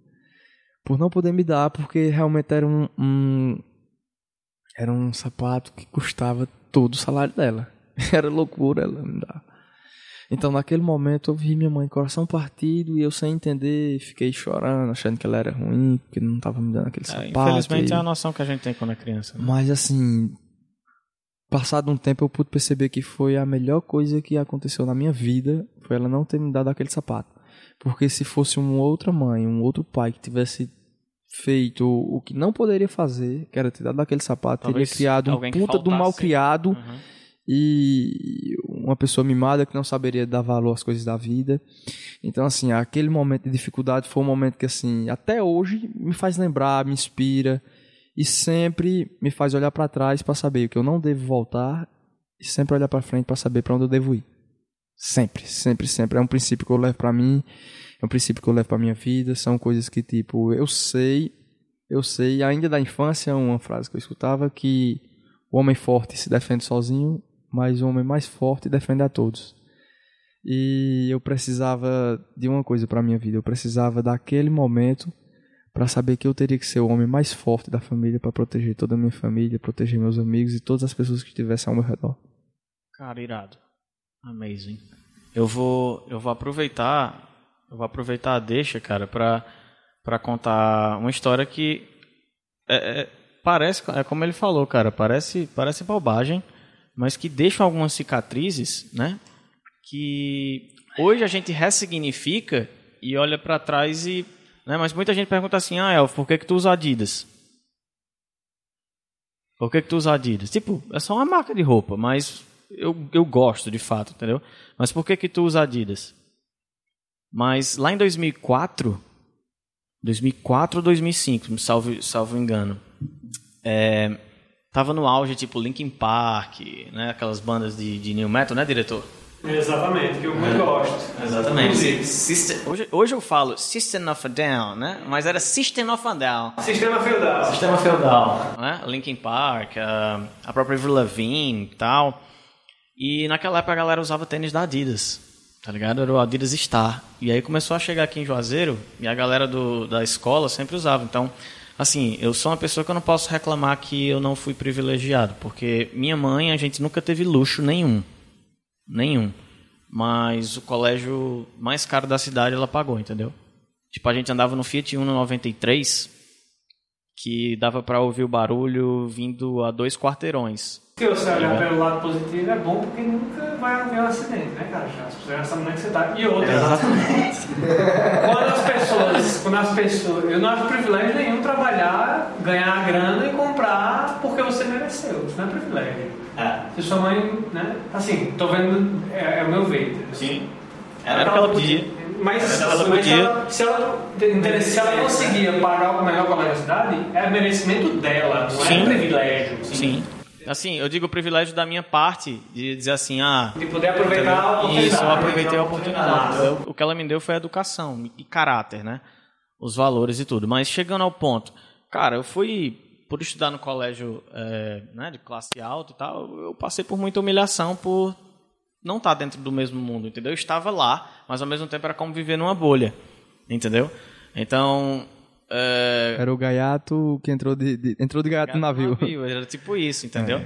por não poder me dar, porque realmente era um, um era um sapato que custava todo o salário dela. *laughs* Era loucura ela me dar. Então, naquele momento, eu vi minha mãe coração partido e eu sem entender, fiquei chorando, achando que ela era ruim, porque não estava me dando aquele é, sapato. Infelizmente, e... é a noção que a gente tem quando é criança. Né? Mas, assim, passado um tempo, eu pude perceber que foi a melhor coisa que aconteceu na minha vida, foi ela não ter me dado aquele sapato. Porque se fosse uma outra mãe, um outro pai que tivesse feito o que não poderia fazer, que era ter dado aquele sapato, Talvez teria criado um puta do mal criado. Uhum e uma pessoa mimada que não saberia dar valor às coisas da vida. Então, assim, aquele momento de dificuldade foi um momento que, assim, até hoje me faz lembrar, me inspira e sempre me faz olhar para trás para saber o que eu não devo voltar e sempre olhar para frente para saber para onde eu devo ir. Sempre, sempre, sempre. É um princípio que eu levo para mim, é um princípio que eu levo para minha vida. São coisas que, tipo, eu sei, eu sei, ainda da infância, uma frase que eu escutava que o homem forte se defende sozinho mas o homem mais forte defende a todos. E eu precisava de uma coisa para minha vida, eu precisava daquele momento para saber que eu teria que ser o homem mais forte da família para proteger toda a minha família, proteger meus amigos e todas as pessoas que estivessem ao meu redor. Cara, irado. Amazing. Eu vou eu vou aproveitar, eu vou aproveitar a deixa, cara, para para contar uma história que é, é, parece, é como ele falou, cara, parece parece bobagem, mas que deixam algumas cicatrizes, né? Que hoje a gente ressignifica e olha para trás e, né? Mas muita gente pergunta assim: "Ah, Elf, por que que tu usa Adidas?" Por que que tu usa Adidas? Tipo, é só uma marca de roupa, mas eu, eu gosto de fato, entendeu? Mas por que que tu usa Adidas? Mas lá em 2004, 2004 ou 2005, salvo, salvo engano, é, tava no auge, tipo Linkin Park, né? Aquelas bandas de, de new metal, né, diretor? Exatamente, que eu muito é. gosto. Exatamente. System, hoje, hoje eu falo System of a Down, né? Mas era System of a Down. Sistema feudal. Sistema feudal. Né? Linkin Park, a, a própria Avril Lavigne e tal. E naquela época a galera usava tênis da Adidas, tá ligado? Era o Adidas Star. E aí começou a chegar aqui em Juazeiro e a galera do, da escola sempre usava. Então Assim, eu sou uma pessoa que eu não posso reclamar que eu não fui privilegiado, porque minha mãe, a gente nunca teve luxo nenhum. Nenhum. Mas o colégio mais caro da cidade ela pagou, entendeu? Tipo, a gente andava no Fiat Uno 93, que dava para ouvir o barulho vindo a dois quarteirões. Se você olhar pelo lado positivo, é bom porque nunca vai haver um acidente, né, cara? As pessoas já sabem onde é que você tá. E outra. Exatamente. quando as pessoas. Quando as pessoas. Eu não acho privilégio nenhum trabalhar, ganhar grana e comprar porque você mereceu. Isso não é privilégio. É. Se sua mãe, né? Assim, tô vendo. É, é o meu ver. Sim. Era, Era que ela podia. Mas, ela mas se, ela, se, ela, se ela conseguia pagar o melhor da cidade, é merecimento dela, não é Sim. é privilégio. Sim. Sim. Assim, eu digo o privilégio da minha parte de dizer assim, ah... De poder aproveitar a oportunidade. Isso, eu aproveitei a oportunidade. Eu, o que ela me deu foi educação e caráter, né? Os valores e tudo. Mas chegando ao ponto, cara, eu fui, por estudar no colégio é, né, de classe alta e tal, eu passei por muita humilhação por não estar dentro do mesmo mundo, entendeu? Eu estava lá, mas ao mesmo tempo era como viver numa bolha. Entendeu? Então. É... Era o gaiato que entrou de, de entrou de gaiato, no navio. navio. Era tipo isso, entendeu?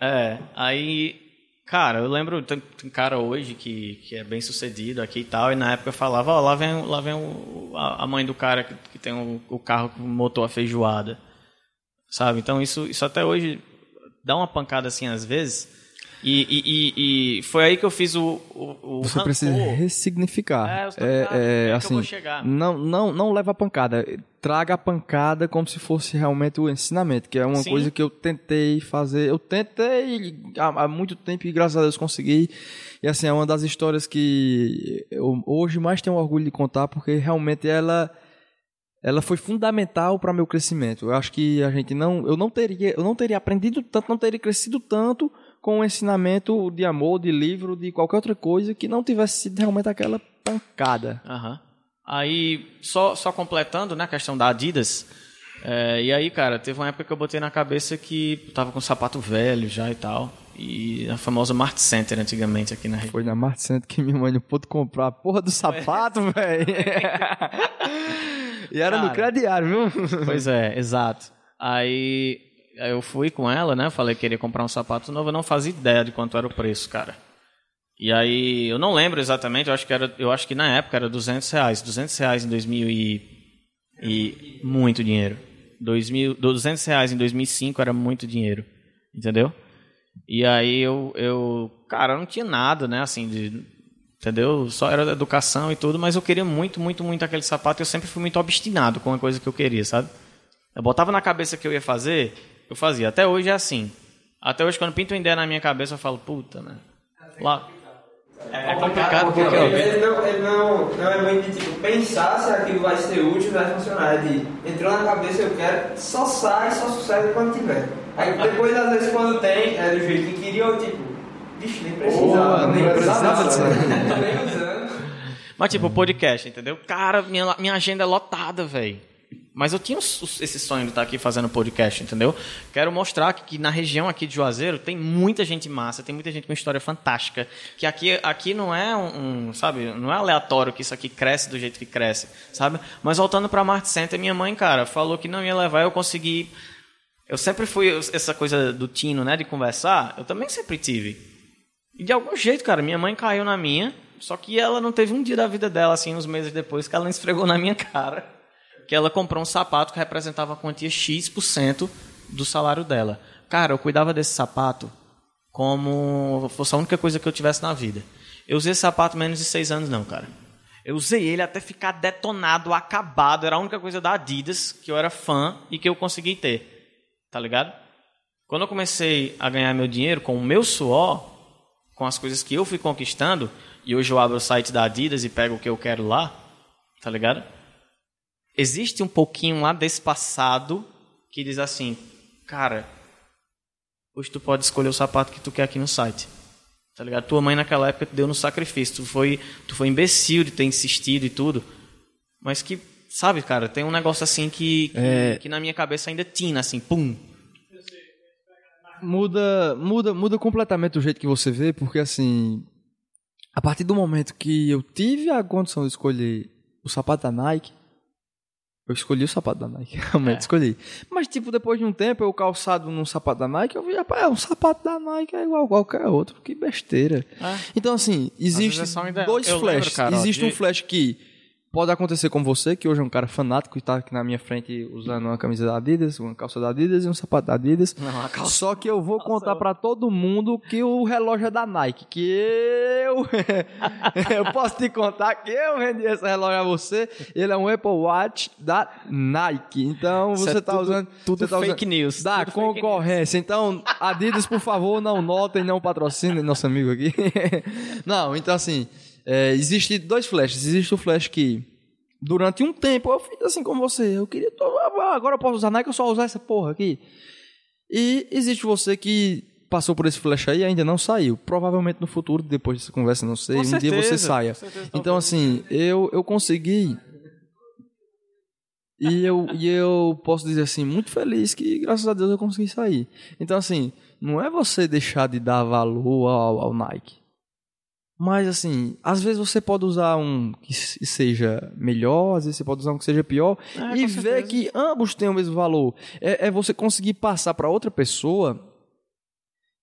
É, é aí. Cara, eu lembro, tem, tem cara hoje que, que é bem sucedido aqui e tal, e na época eu falava, ó, oh, lá vem, lá vem o, a, a, mãe do cara que, que tem o, o carro com motor a feijoada. Sabe? Então isso, isso até hoje dá uma pancada assim às vezes. E, e, e, foi aí que eu fiz o, o, o Você rancor. precisa ressignificar. É, é, é, é assim, não, não, não leva a pancada. Traga a pancada como se fosse realmente o ensinamento, que é uma Sim. coisa que eu tentei fazer. Eu tentei há, há, muito tempo e graças a Deus consegui. E assim, é uma das histórias que eu hoje mais tenho orgulho de contar, porque realmente ela ela foi fundamental para meu crescimento. Eu acho que a gente não, eu não teria, eu não teria aprendido tanto, não teria crescido tanto com o ensinamento de amor, de livro, de qualquer outra coisa que não tivesse sido realmente aquela pancada. Uhum. Aí, só, só completando, né, a questão da Adidas. É, e aí, cara, teve uma época que eu botei na cabeça que tava com um sapato velho já e tal. E a famosa Mart Center antigamente aqui na região. Foi na Mart Center que minha mãe não pôde comprar a porra do sapato, *laughs* velho. E era Cara, no crediário, viu? Pois é, exato. Aí eu fui com ela, né? Falei que queria comprar um sapato novo, eu não fazia ideia de quanto era o preço, cara. E aí, eu não lembro exatamente, eu acho que, era, eu acho que na época era 200 reais. 200 reais em 2000 e... e muito dinheiro. 2000, 200 reais em 2005 era muito dinheiro, entendeu? E aí eu, eu, cara, eu não tinha nada, né, assim, de entendeu? Só era educação e tudo, mas eu queria muito, muito, muito aquele sapato eu sempre fui muito obstinado com a coisa que eu queria, sabe? Eu botava na cabeça que eu ia fazer, eu fazia. Até hoje é assim. Até hoje, quando pinto uma ideia na minha cabeça, eu falo, puta, né? Lá... É, é complicado porque, ele, não, ele não, não é muito de tipo, pensar se aquilo vai ser útil, vai funcionar. É de entrou na cabeça, eu quero, só sai, só sucede quando tiver. Aí depois, às vezes, quando tem, é do jeito que queria, eu tipo, Vixe, nem precisava. Oh, nem precisava disso. nem usando. Mas tipo, podcast, entendeu? Cara, minha, minha agenda é lotada, velho. Mas eu tinha esse sonho de estar aqui fazendo podcast, entendeu? Quero mostrar que, que, na região aqui de Juazeiro tem muita gente massa, tem muita gente com história fantástica. Que aqui, aqui não é um, um sabe, não é aleatório que isso aqui cresce do jeito que cresce, sabe? Mas voltando para a Mart Center, minha mãe, cara, falou que não ia levar, eu consegui. Eu sempre fui essa coisa do tino, né, de conversar. Eu também sempre tive. E de algum jeito, cara, minha mãe caiu na minha, só que ela não teve um dia da vida dela, assim, uns meses depois, que ela *laughs* esfregou na minha cara que ela comprou um sapato que representava a quantia X% do salário dela. Cara, eu cuidava desse sapato como fosse a única coisa que eu tivesse na vida. Eu usei esse sapato menos de seis anos, não, cara. Eu usei ele até ficar detonado, acabado. Era a única coisa da Adidas que eu era fã e que eu consegui ter. Tá ligado? Quando eu comecei a ganhar meu dinheiro com o meu suor, com as coisas que eu fui conquistando, e hoje eu abro o site da Adidas e pego o que eu quero lá, tá ligado? Existe um pouquinho lá desse passado que diz assim, cara, hoje tu pode escolher o sapato que tu quer aqui no site. Tá ligado? Tua mãe naquela época te deu no sacrifício, tu foi, tu foi imbecil de ter insistido e tudo. Mas que, sabe, cara, tem um negócio assim que, que, é... que na minha cabeça ainda tina, assim, pum, muda, muda, muda completamente o jeito que você vê, porque assim, a partir do momento que eu tive a condição de escolher o sapato da Nike, eu escolhi o sapato da Nike, *laughs* realmente é. escolhi. Mas, tipo, depois de um tempo, eu calçado num sapato da Nike, eu vi, rapaz, é um sapato da Nike é igual a qualquer outro, que besteira. É. Então, assim, existe é dois flashes. Lembro, existe de... um flash que Pode acontecer com você, que hoje é um cara fanático e está aqui na minha frente usando uma camisa da Adidas, uma calça da Adidas e um sapato da Adidas. Não, calça... Só que eu vou contar para todo mundo que o relógio é da Nike, que eu *laughs* eu posso te contar que eu vendi esse relógio a você. Ele é um Apple Watch da Nike. Então você está é usando tudo tá fake usando, news. Da tudo concorrência. Então, Adidas, por favor, não notem, não patrocinem nosso amigo aqui. *laughs* não, então assim, é, existe dois flashes. Existe o flash que, durante um tempo, eu fiz assim como você. Eu queria. Agora eu posso usar Nike, eu só usar essa porra aqui. E existe você que passou por esse flash aí e ainda não saiu. Provavelmente no futuro, depois dessa conversa, não sei, com um certeza, dia você saia. Então, assim, eu, eu consegui. E eu, e eu posso dizer assim, muito feliz que, graças a Deus, eu consegui sair. Então, assim, não é você deixar de dar valor ao, ao Nike. Mas assim, às vezes você pode usar um que seja melhor, às vezes você pode usar um que seja pior é, e ver que ambos têm o mesmo valor. É, é você conseguir passar para outra pessoa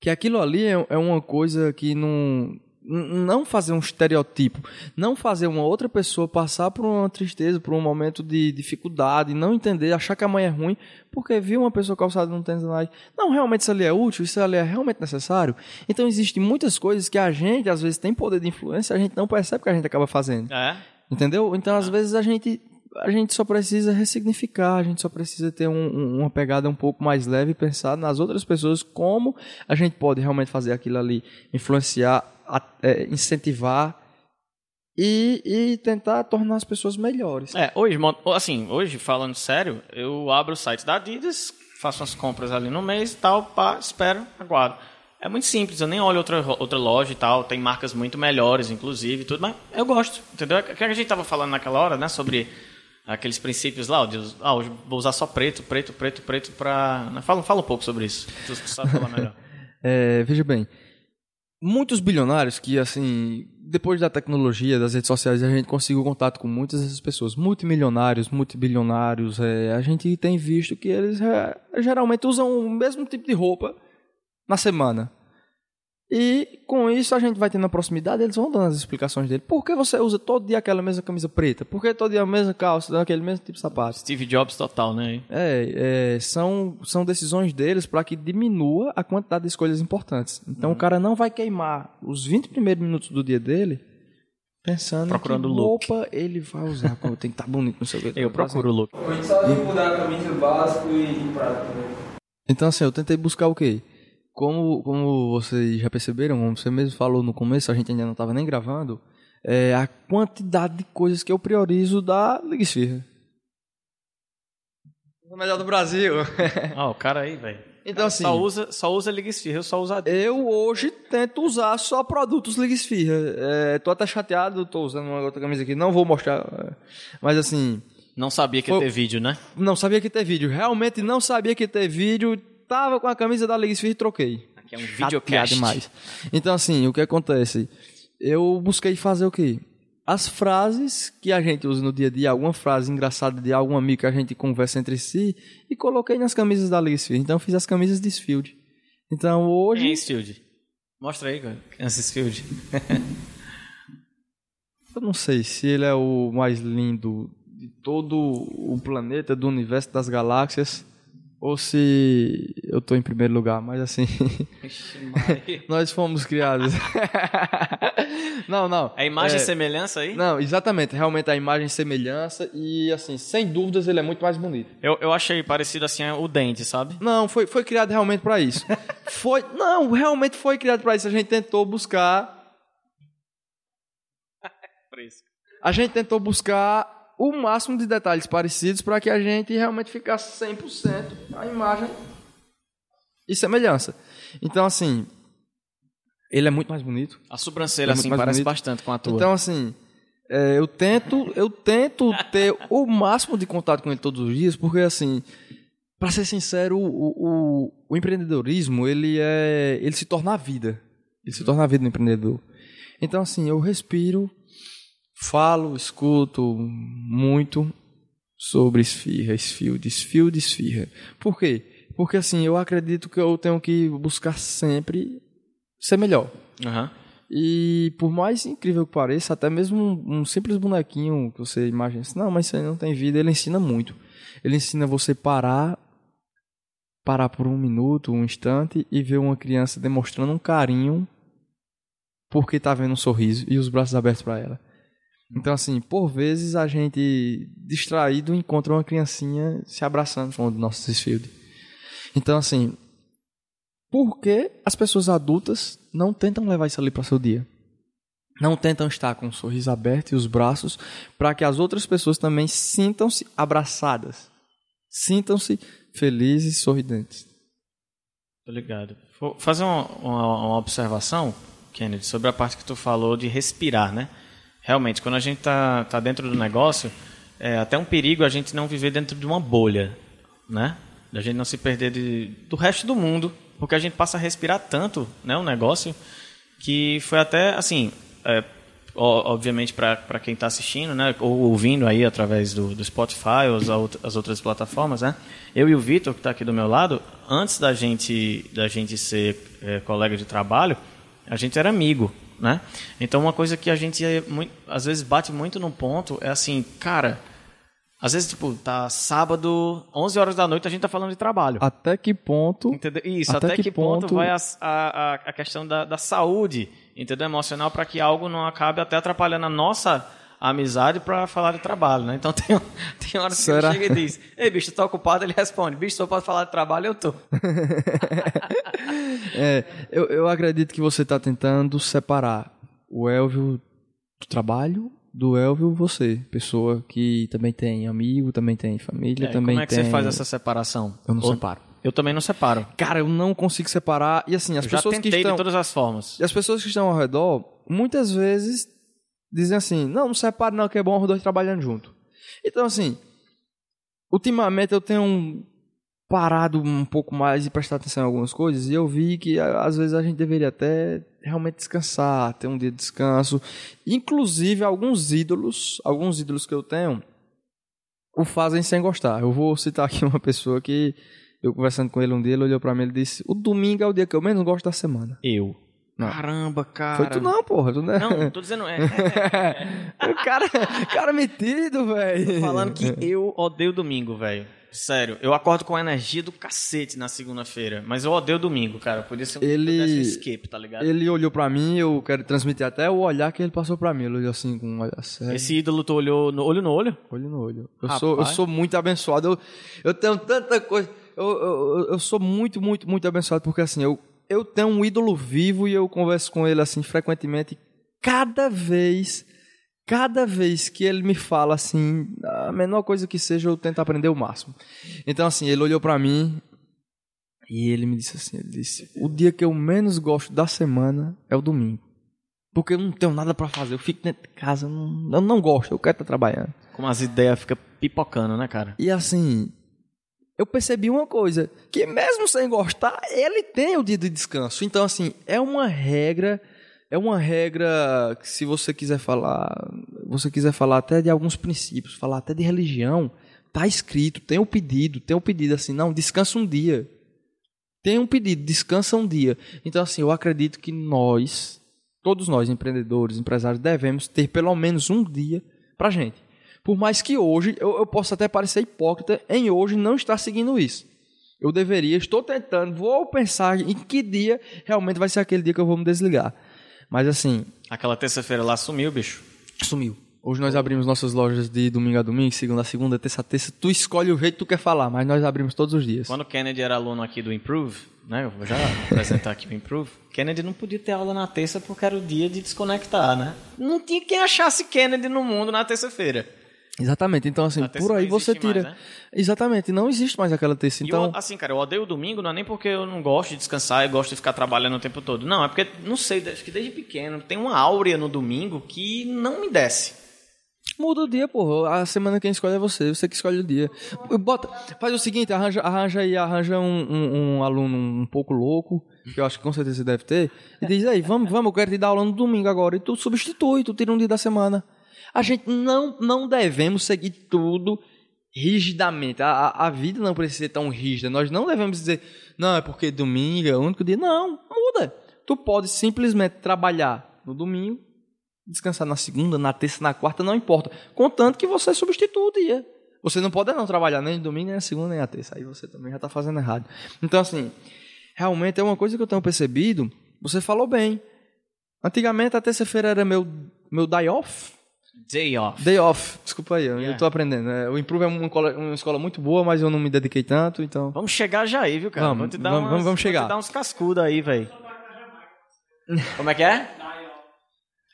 que aquilo ali é, é uma coisa que não não fazer um estereotipo, não fazer uma outra pessoa passar por uma tristeza, por um momento de dificuldade, não entender, achar que a mãe é ruim, porque viu uma pessoa calçada num tênis Nike. Não, realmente isso ali é útil, isso ali é realmente necessário. Então existem muitas coisas que a gente, às vezes, tem poder de influência, a gente não percebe que a gente acaba fazendo. É. Entendeu? Então, às vezes, a gente a gente só precisa ressignificar, a gente só precisa ter um, uma pegada um pouco mais leve e pensar nas outras pessoas como a gente pode realmente fazer aquilo ali influenciar é, incentivar e, e, tentar tornar as pessoas melhores. É, hoje, assim, hoje, falando sério, eu abro o site da Adidas, faço as compras ali no mês e tal, pá, espero, aguardo. É muito simples, eu nem olho outra, outra loja e tal, tem marcas muito melhores, inclusive, tudo, mas eu gosto, entendeu? O que a gente estava falando naquela hora, né, sobre aqueles princípios lá, de, ah, hoje vou usar só preto, preto, preto, preto para... Né, fala, fala um pouco sobre isso, tu, tu sabe falar melhor. *laughs* é, veja bem, muitos bilionários que, assim, depois da tecnologia, das redes sociais, a gente conseguiu contato com muitas dessas pessoas. Multimilionários, multibilionários. É, a gente tem visto que eles é, geralmente usam o mesmo tipo de roupa na semana. E com isso a gente vai tendo a proximidade, eles vão dando as explicações dele. Por que você usa todo dia aquela mesma camisa preta? Por que todo dia a mesma calça, aquele mesmo tipo de sapato? Steve Jobs total, né? É, é são, são decisões deles para que diminua a quantidade de escolhas importantes. Então uhum. o cara não vai queimar os 20 primeiros minutos do dia dele pensando Procurando que look. roupa ele vai usar, quando tem que estar tá bonito no seu Eu, eu procuro o look. Só mudar a camisa básico e, prático. Então assim, eu tentei buscar o quê? Como, como vocês já perceberam, como você mesmo falou no começo, a gente ainda não estava nem gravando, é a quantidade de coisas que eu priorizo da Liga Esfirra. O melhor do Brasil. *laughs* Ah, o cara aí, velho. Então, assim. Só usa, só usa Liga Esfirra, eu só uso a Eu hoje tento usar só produtos Liga Esfirra. É, tô até chateado, tô usando uma outra camisa aqui, não vou mostrar. É, mas assim. Não sabia que ia ter vídeo, né? Não sabia que ia ter vídeo. Realmente não sabia que ia ter vídeo tava com a camisa da Liga Esfirra e troquei. Aqui é um videocast. demais. Então, assim, o que acontece? Eu busquei fazer o quê? As frases que a gente usa no dia a dia, alguma frase engraçada de algum amigo que a gente conversa entre si, e coloquei nas camisas da Liga Esfirra. Então, eu fiz as camisas de Sfield. Então, hoje... Quem é Sfield? Mostra aí, cara. Quem é Sfield? *laughs* eu não sei se ele é o mais lindo de todo o planeta, do universo, das galáxias ou se eu estou em primeiro lugar, mas assim. *laughs* *laughs* nós fomos criados. *laughs* não, não. É imagem é, e semelhança aí? Não, exatamente. Realmente a imagem e semelhança. E assim, sem dúvidas, ele é muito mais bonito. Eu, eu achei parecido assim o dente, sabe? Não, foi, foi criado realmente para isso. foi. Não, realmente foi criado para isso. A gente tentou buscar. a gente tentou buscar o máximo de detalhes parecidos para que a gente realmente ficasse 100% a imagem e semelhança. Então, assim, ele é muito mais bonito. A sobrancelha, é assim, parece bonito. bastante com a tua. Então, assim, é, eu tento eu tento ter o máximo de contato com ele todos os dias, porque, assim, para ser sincero, o, o, o, empreendedorismo, ele, é, ele se torna a vida. Ele se torna a vida do empreendedor. Então, assim, eu respiro falo, escuto muito sobre esfirra, esfio, desfio, desfirra. Por quê? Porque assim, eu acredito que eu tenho que buscar sempre ser melhor. Uhum. E por mais incrível que pareça, até mesmo um, um, simples bonequinho que você imagina assim, não, mas isso aí não tem vida, ele ensina muito. Ele ensina você parar, parar por um minuto, um instante e ver uma criança demonstrando um carinho porque está vendo um sorriso e os braços abertos para ela. Então, assim, por vezes a gente, distraído, encontra uma criancinha se abraçando com o nosso desfile. Então, assim, por que as pessoas adultas não tentam levar isso ali para seu dia? Não tentam estar com o sorriso aberto e os braços para que as outras pessoas também sintam-se abraçadas, sintam-se felizes e sorridentes. Tô ligado. Vou fazer uma, uma, uma observação, Kennedy, sobre a parte que tu falou de respirar, né? Realmente, quando a gente está tá dentro do negócio, é até um perigo a gente não viver dentro de uma bolha, né? A gente não se perder de, do resto do mundo, porque a gente passa a respirar tanto, né, o negócio, que foi até, assim, é, obviamente para quem está assistindo, né, ou ouvindo aí através do, do Spotify ou as, as outras plataformas, né, eu e o Vitor que está aqui do meu lado, antes da gente da gente ser é, colega de trabalho, a gente era amigo, né? Então uma coisa que a gente muito, às vezes bate muito no ponto é assim, cara, às vezes, tipo, tá sábado, 11 horas da noite, a gente tá falando de trabalho. Até que ponto... Entendeu? Isso, até, até que, que, ponto, ponto vai a, a, a questão da, da saúde, entendeu? Emocional, para que algo não acabe até atrapalhando a nossa amizade para falar de trabalho, né? Então *laughs* tem, tem horas Será? que ele chega e diz, ei, bicho, tu tá ocupado? Ele responde, bicho, só pode falar de trabalho, eu tô. *laughs* é, eu, eu acredito que você tá tentando separar o Elvio do trabalho do Elvio você, pessoa que também tem amigo, também tem família, é, também tem... Como é que tem... você faz essa separação? Eu não Ou... separo. Eu também não separo. Cara, eu não consigo separar. E assim, as eu pessoas já tentei que estão de todas as formas. E as pessoas que estão ao redor, muitas vezes dizem assim: "Não, não separe não, que é bom os dois trabalhando junto". Então assim, ultimamente eu tenho parado um pouco mais e prestar atenção em algumas coisas e eu vi que às vezes a gente deveria até realmente descansar, ter um dia de descanso. Inclusive, alguns ídolos, alguns ídolos que eu tenho, o fazem sem gostar. Eu vou citar aqui *laughs* uma pessoa que eu conversando com ele um dia, ele olhou para mim e disse: "O domingo é o dia que eu menos gosto da semana". Eu. Não. Caramba, cara. Foi tu não, porra. Tu não, não tô dizendo. É, *laughs* é, é. cara, cara metido, velho. Falando que eu odeio domingo, velho. Sério, eu acordo com a energia do cacete na segunda-feira, mas eu odeio domingo, cara. Podia ser um, ele, um escape, tá ligado? Ele olhou pra mim, eu quero transmitir até o olhar que ele passou pra mim. Ele olhou assim com um olhar sério. Esse ídolo tu olhou no olho no olho? Olho no olho. Eu, sou, eu sou muito abençoado. Eu, eu tenho tanta coisa. Eu, eu, eu sou muito, muito, muito abençoado porque assim, eu, eu tenho um ídolo vivo e eu converso com ele assim frequentemente. Cada vez cada vez que ele me fala assim, a menor coisa que seja, eu tento aprender o máximo. Então, assim, ele olhou para mim e ele me disse assim: ele disse, o dia que eu menos gosto da semana é o domingo. Porque eu não tenho nada para fazer, eu fico dentro de casa, eu não, eu não gosto, eu quero estar trabalhando. Como as ideias ficam pipocando, né, cara? E assim, eu percebi uma coisa, que mesmo sem gostar, ele tem o dia de descanso. Então, assim, é uma regra é uma regra que se você quiser falar, você quiser falar até de alguns princípios, falar até de religião, tá escrito, tem o um pedido, tem o um pedido assim, não, descansa um dia. Tem um pedido, descansa um dia. Então assim, eu acredito que nós, todos nós empreendedores, empresários, devemos ter pelo menos um dia pra gente. Por mais que hoje eu, eu possa até parecer hipócrita em hoje não estar seguindo isso. Eu deveria, estou tentando, vou pensar em que dia realmente vai ser aquele dia que eu vou me desligar. Mas assim. Aquela terça-feira lá sumiu, bicho. Sumiu. Hoje nós abrimos nossas lojas de domingo a domingo, segunda a segunda, terça a terça. Tu escolhe o jeito que tu quer falar, mas nós abrimos todos os dias. Quando o Kennedy era aluno aqui do Improve, né? Eu vou já apresentar aqui o Improve. Kennedy não podia ter aula na terça porque era o dia de desconectar, né? Não tinha quem achasse Kennedy no mundo na terça-feira. Exatamente. Então, assim, por aí você tira. Mais, né? Exatamente. Não existe mais aquela terça. Então... Eu, assim, cara, eu odeio o domingo, não é nem porque eu não gosto de descansar e gosto de ficar trabalhando o tempo todo. Não, é porque, não sei, acho que desde pequeno tem uma áurea no domingo que não me desce. Muda o dia, porra. A semana quem escolhe é você, você que escolhe o dia. Bota, faz o seguinte, arranja, arranja aí, arranja um, um, um aluno um pouco louco, que eu acho que com certeza você deve ter, e diz aí, vamos, vamos, eu quero te dar aula no domingo agora. E tu substitui, tu tira um dia da semana. A gente não, não devemos seguir tudo rigidamente. A, a, vida não precisa ser tão rígida. Nós não devemos dizer, não, é porque domingo é o único dia. Não, muda. Tu pode simplesmente trabalhar no domingo, descansar na segunda, na terça, na quarta, não importa. Contanto que você substitua o dia. Você não pode não trabalhar nem no domingo, nem na segunda, nem na terça. Aí você também já está fazendo errado. Então, assim, realmente é uma coisa que eu tenho percebido. Você falou bem. Antigamente a terça-feira era meu, meu die off. Day off. Day off. Desculpa aí, yeah. eu estou aprendendo. Né? O Improve é uma escola, uma escola, muito boa, mas eu não me dediquei tanto, então... Vamos chegar já aí, viu, cara? Vamos, te dar vamos, umas, vamos chegar. Vamos te dar uns cascudos aí, velho. Como é que é?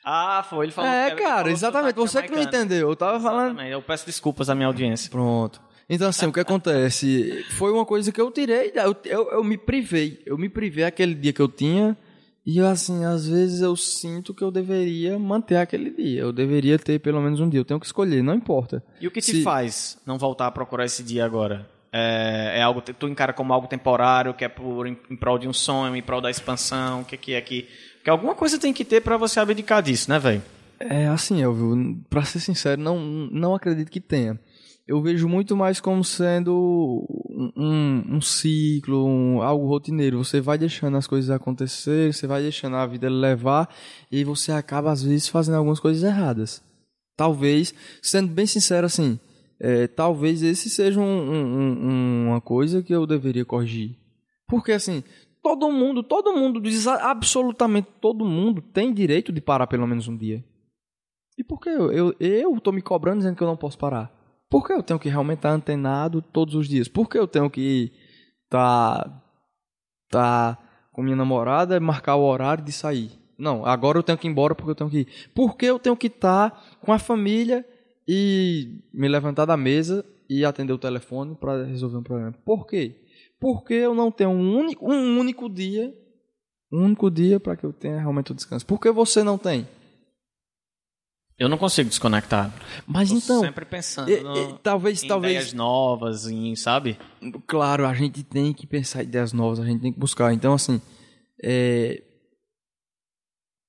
Ah, foi. Ele falou. É, que cara, exatamente. Você que não entendeu. Eu tava falando. Eu peço desculpas à minha audiência. Pronto. Então, assim, o que acontece? Foi uma coisa que eu tirei. Eu, eu, eu me privei. Eu me privei aquele dia que eu tinha e assim, às vezes eu sinto que eu deveria manter aquele dia. Eu deveria ter pelo menos um dia. Eu tenho que escolher, não importa. E o que te faz não voltar a procurar esse dia agora? É, é, algo tu encara como algo temporário, que é por em, em prol de um sonho, em prol da expansão? O que, que é que Que alguma coisa tem que ter para você abdicar disso, né, velho? É assim, Elvio, pra ser sincero, não, não acredito que tenha. Eu vejo muito mais como sendo um, um ciclo, um, algo rotineiro. Você vai deixando as coisas acontecer, você vai deixando a vida levar e você acaba, às vezes, fazendo algumas coisas erradas. Talvez, sendo bem sincero assim, é, talvez esse seja um, um, uma coisa que eu deveria corrigir. Porque assim, todo mundo, todo mundo, absolutamente todo mundo tem direito de parar pelo menos um dia. E por que eu, eu, eu tô me cobrando dizendo que eu não posso parar? Por que eu tenho que realmente estar antenado todos os dias? Por que eu tenho que estar tá, tá com minha namorada e marcar o horário de sair? Não, agora eu tenho que ir embora porque eu tenho que ir. Por que eu tenho que estar com a família e me levantar da mesa e atender o telefone para resolver um problema? Por quê? Porque eu não tenho um único, um único dia, um único dia para que eu tenha realmente o descanso. Por que você não tem? Eu não consigo desconectar. Mas Tô então. Sempre pensando e, e, talvez, em talvez. ideias novas, em, sabe? Claro, a gente tem que pensar em ideias novas, a gente tem que buscar. Então, assim. É...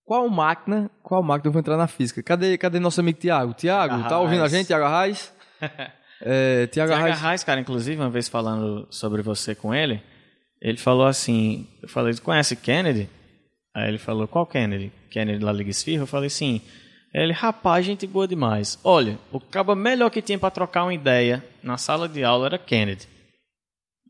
Qual máquina? Qual máquina eu vou entrar na física? Cadê, cadê nosso amigo Tiago? Tiago, tá ouvindo a gente, Tiago Arraes? *laughs* é, Tiago Arraes. Arraes, cara, inclusive, uma vez falando sobre você com ele, ele falou assim: eu falei, conhece Kennedy? Aí ele falou, qual Kennedy? Kennedy lá Liga Esfirra? Eu falei, sim. Ele, rapaz, gente boa demais. Olha, o cabo melhor que tinha para trocar uma ideia na sala de aula era Kennedy.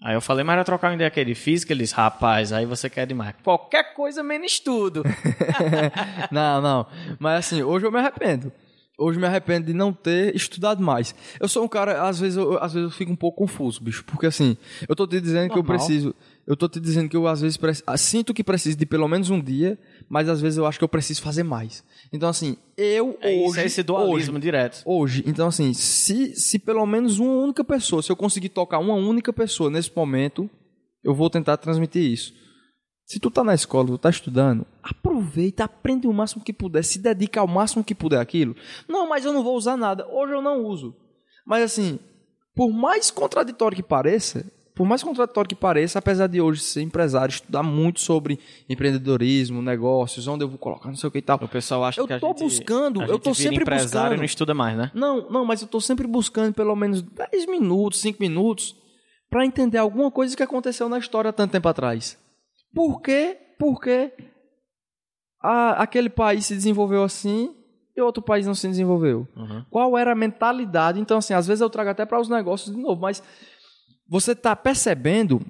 Aí eu falei, mas era trocar uma ideia aqui de física? Ele disse, rapaz, aí você quer demais. Qualquer coisa menos estudo. *laughs* *laughs* não, não. Mas assim, hoje eu me arrependo. Hoje eu me arrependo de não ter estudado mais. Eu sou um cara, às vezes eu, às vezes eu fico um pouco confuso, bicho. Porque assim, eu tô te dizendo Normal. que eu preciso eu tô te dizendo que eu às vezes ah, sinto que preciso de pelo menos um dia, mas às vezes eu acho que eu preciso fazer mais. Então assim, eu é hoje isso, é esse dualismo hoje, direto. Hoje, então assim, se se pelo menos uma única pessoa, se eu conseguir tocar uma única pessoa nesse momento, eu vou tentar transmitir isso. Se tu tá na escola, tu tá estudando, aproveita, aprende o máximo que puder, se dedica ao máximo que puder aquilo. Não, mas eu não vou usar nada. Hoje eu não uso. Mas assim, por mais contraditório que pareça, por mais contraditório que pareça, apesar de hoje ser empresário, estudar muito sobre empreendedorismo, negócios, onde eu vou colocar, não sei o que e tal. O pessoal acha eu que a tô gente, buscando, a eu tô sempre empresário buscando. não estuda mais, né? Não, não, mas eu tô sempre buscando pelo menos 10 minutos, 5 minutos para entender alguma coisa que aconteceu na história há tanto tempo atrás. Por quê? Porque a, aquele país se desenvolveu assim e outro país não se desenvolveu. Uhum. Qual era a mentalidade? Então, assim, às vezes eu trago até para os negócios de novo, mas você está percebendo,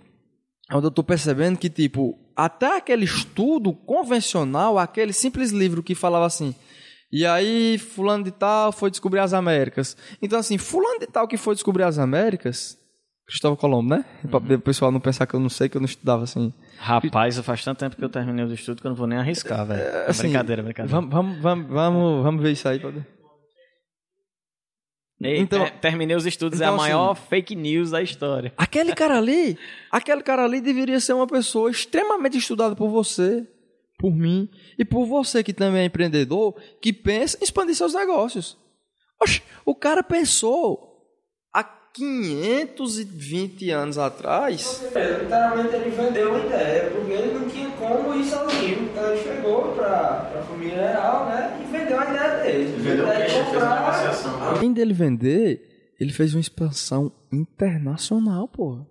onde eu estou percebendo que, tipo, até aquele estudo convencional, aquele simples livro que falava assim, e aí fulano de tal foi descobrir as Américas. Então, assim, fulano de tal que foi descobrir as Américas, Cristóvão Colombo, né? Uhum. Para o pessoal não pensar que eu não sei, que eu não estudava assim. Rapaz, faz tanto tempo que eu terminei os estudos que eu não vou nem arriscar, velho. É, assim, brincadeira, brincadeira. Vamos, vamos, vamos, vamos ver isso aí. Então, terminei os estudos, então, é a então, maior assim, fake news da história. Aquele cara ali, aquele cara ali deveria ser uma pessoa extremamente estudada por você, por mim e por você que também é empreendedor, que pensa em expandir seus negócios. Oxe, o cara pensou 520 anos atrás. Literalmente ele vendeu uma ideia, porque ele não tinha como ir sozinho. Então ele chegou para a família real né, e vendeu a ideia dele. Ele vendeu o comprar... Além dele vender, ele fez uma expansão internacional, porra.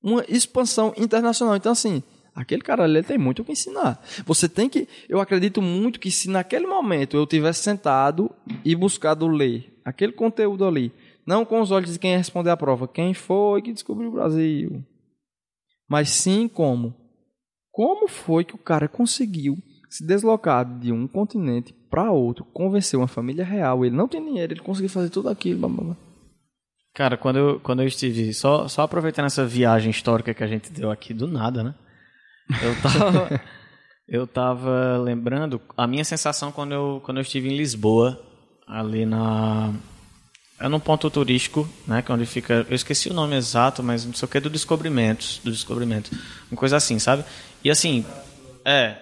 Uma expansão internacional. Então, assim, aquele cara ali tem muito o que ensinar. Você tem que. Eu acredito muito que se naquele momento eu tivesse sentado e buscado ler aquele conteúdo ali não com os olhos de quem responder a prova, quem foi que descobriu o Brasil, mas sim como. Como foi que o cara conseguiu se deslocar de um continente para outro, convencer uma família real, ele não tem dinheiro, ele conseguiu fazer tudo aquilo. Blá, blá, blá. Cara, quando eu, quando eu estive, só, só aproveitando essa viagem histórica que a gente deu aqui do nada, né? Eu tava, *laughs* eu tava lembrando a minha sensação quando eu, quando eu estive em Lisboa, ali na, é num ponto turístico, né, que é onde fica, eu esqueci o nome exato, mas não sei o que do descobrimento, do descobrimento, uma coisa assim, sabe? E assim, é,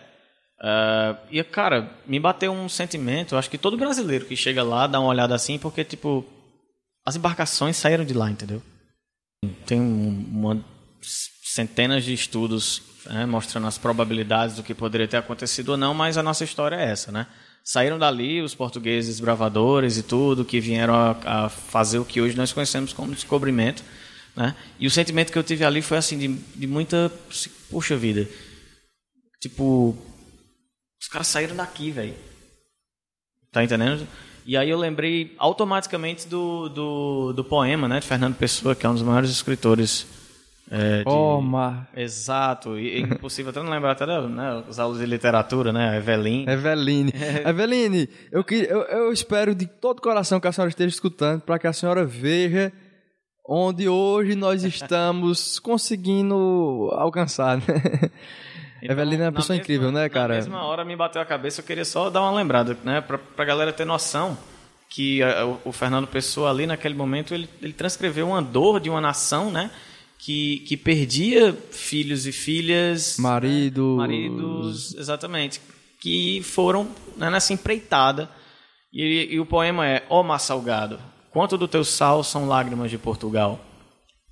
uh, e cara, me bateu um sentimento, acho que todo brasileiro que chega lá dá uma olhada assim, porque tipo, as embarcações saíram de lá, entendeu? Tem uma centenas de estudos né, mostrando as probabilidades do que poderia ter acontecido ou não, mas a nossa história é essa, né? Saíram dali os portugueses bravadores e tudo, que vieram a, a fazer o que hoje nós conhecemos como descobrimento, né? E o sentimento que eu tive ali foi assim, de, de muita... Puxa vida. Tipo, os caras saíram daqui, velho. Tá entendendo? E aí eu lembrei automaticamente do, do, do poema, né, de Fernando Pessoa, que é um dos maiores escritores é, de... Oh. Exato. E é impossível até não lembrar até né, os aulas de literatura, né? Eveline. Eveline. Eveline, eu, eu, eu espero de todo coração que a senhora esteja escutando para que a senhora veja onde hoje nós estamos *laughs* conseguindo alcançar, né? Então, Evelina é uma pessoa mesma, incrível, né, cara? Na mesma hora me bateu a cabeça, eu queria só dar uma lembrada, né, pra, pra galera ter noção que a, o, o, Fernando Pessoa ali naquele momento ele, ele transcreveu uma dor de uma nação, né, que, que perdia filhos e filhas, maridos, né, maridos, exatamente, que foram né, nessa empreitada. E, e o poema é: Ó oh, mar salgado, quanto do teu sal são lágrimas de Portugal?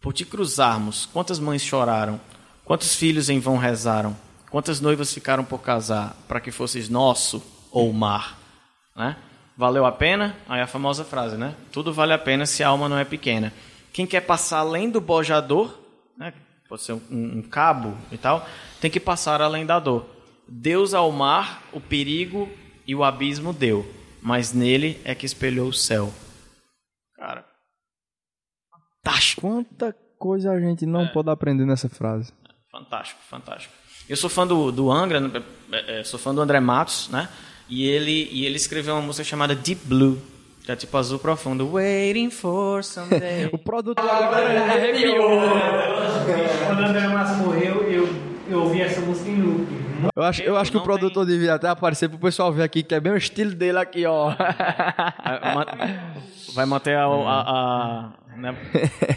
Por te cruzarmos, quantas mães choraram, quantos filhos em vão rezaram, quantas noivas ficaram por casar para que fosses nosso ou mar, né? Valeu a pena? Aí a famosa frase, né? Tudo vale a pena se a alma não é pequena. Quem quer passar além do bojador, né, pode ser um, um cabo e tal, tem que passar além da dor. Deus ao mar o perigo e o abismo deu, mas nele é que espelhou o céu. Cara, fantástico. Quanta coisa a gente não é. pode aprender nessa frase. Fantástico, fantástico. Eu sou fã do, do Angra, é, é, sou fã do André Matos, né? E ele, e ele escreveu uma música chamada Deep Blue. Já é tipo azul profundo. Waiting for someday. *laughs* o produto agora arrepiou. Quando o André Massa morreu, eu, eu ouvi essa música em loop. Eu acho, eu acho que o produtor tem... devia até aparecer pro pessoal ver aqui, que é bem o estilo dele aqui, ó. Vai manter a. a, a né?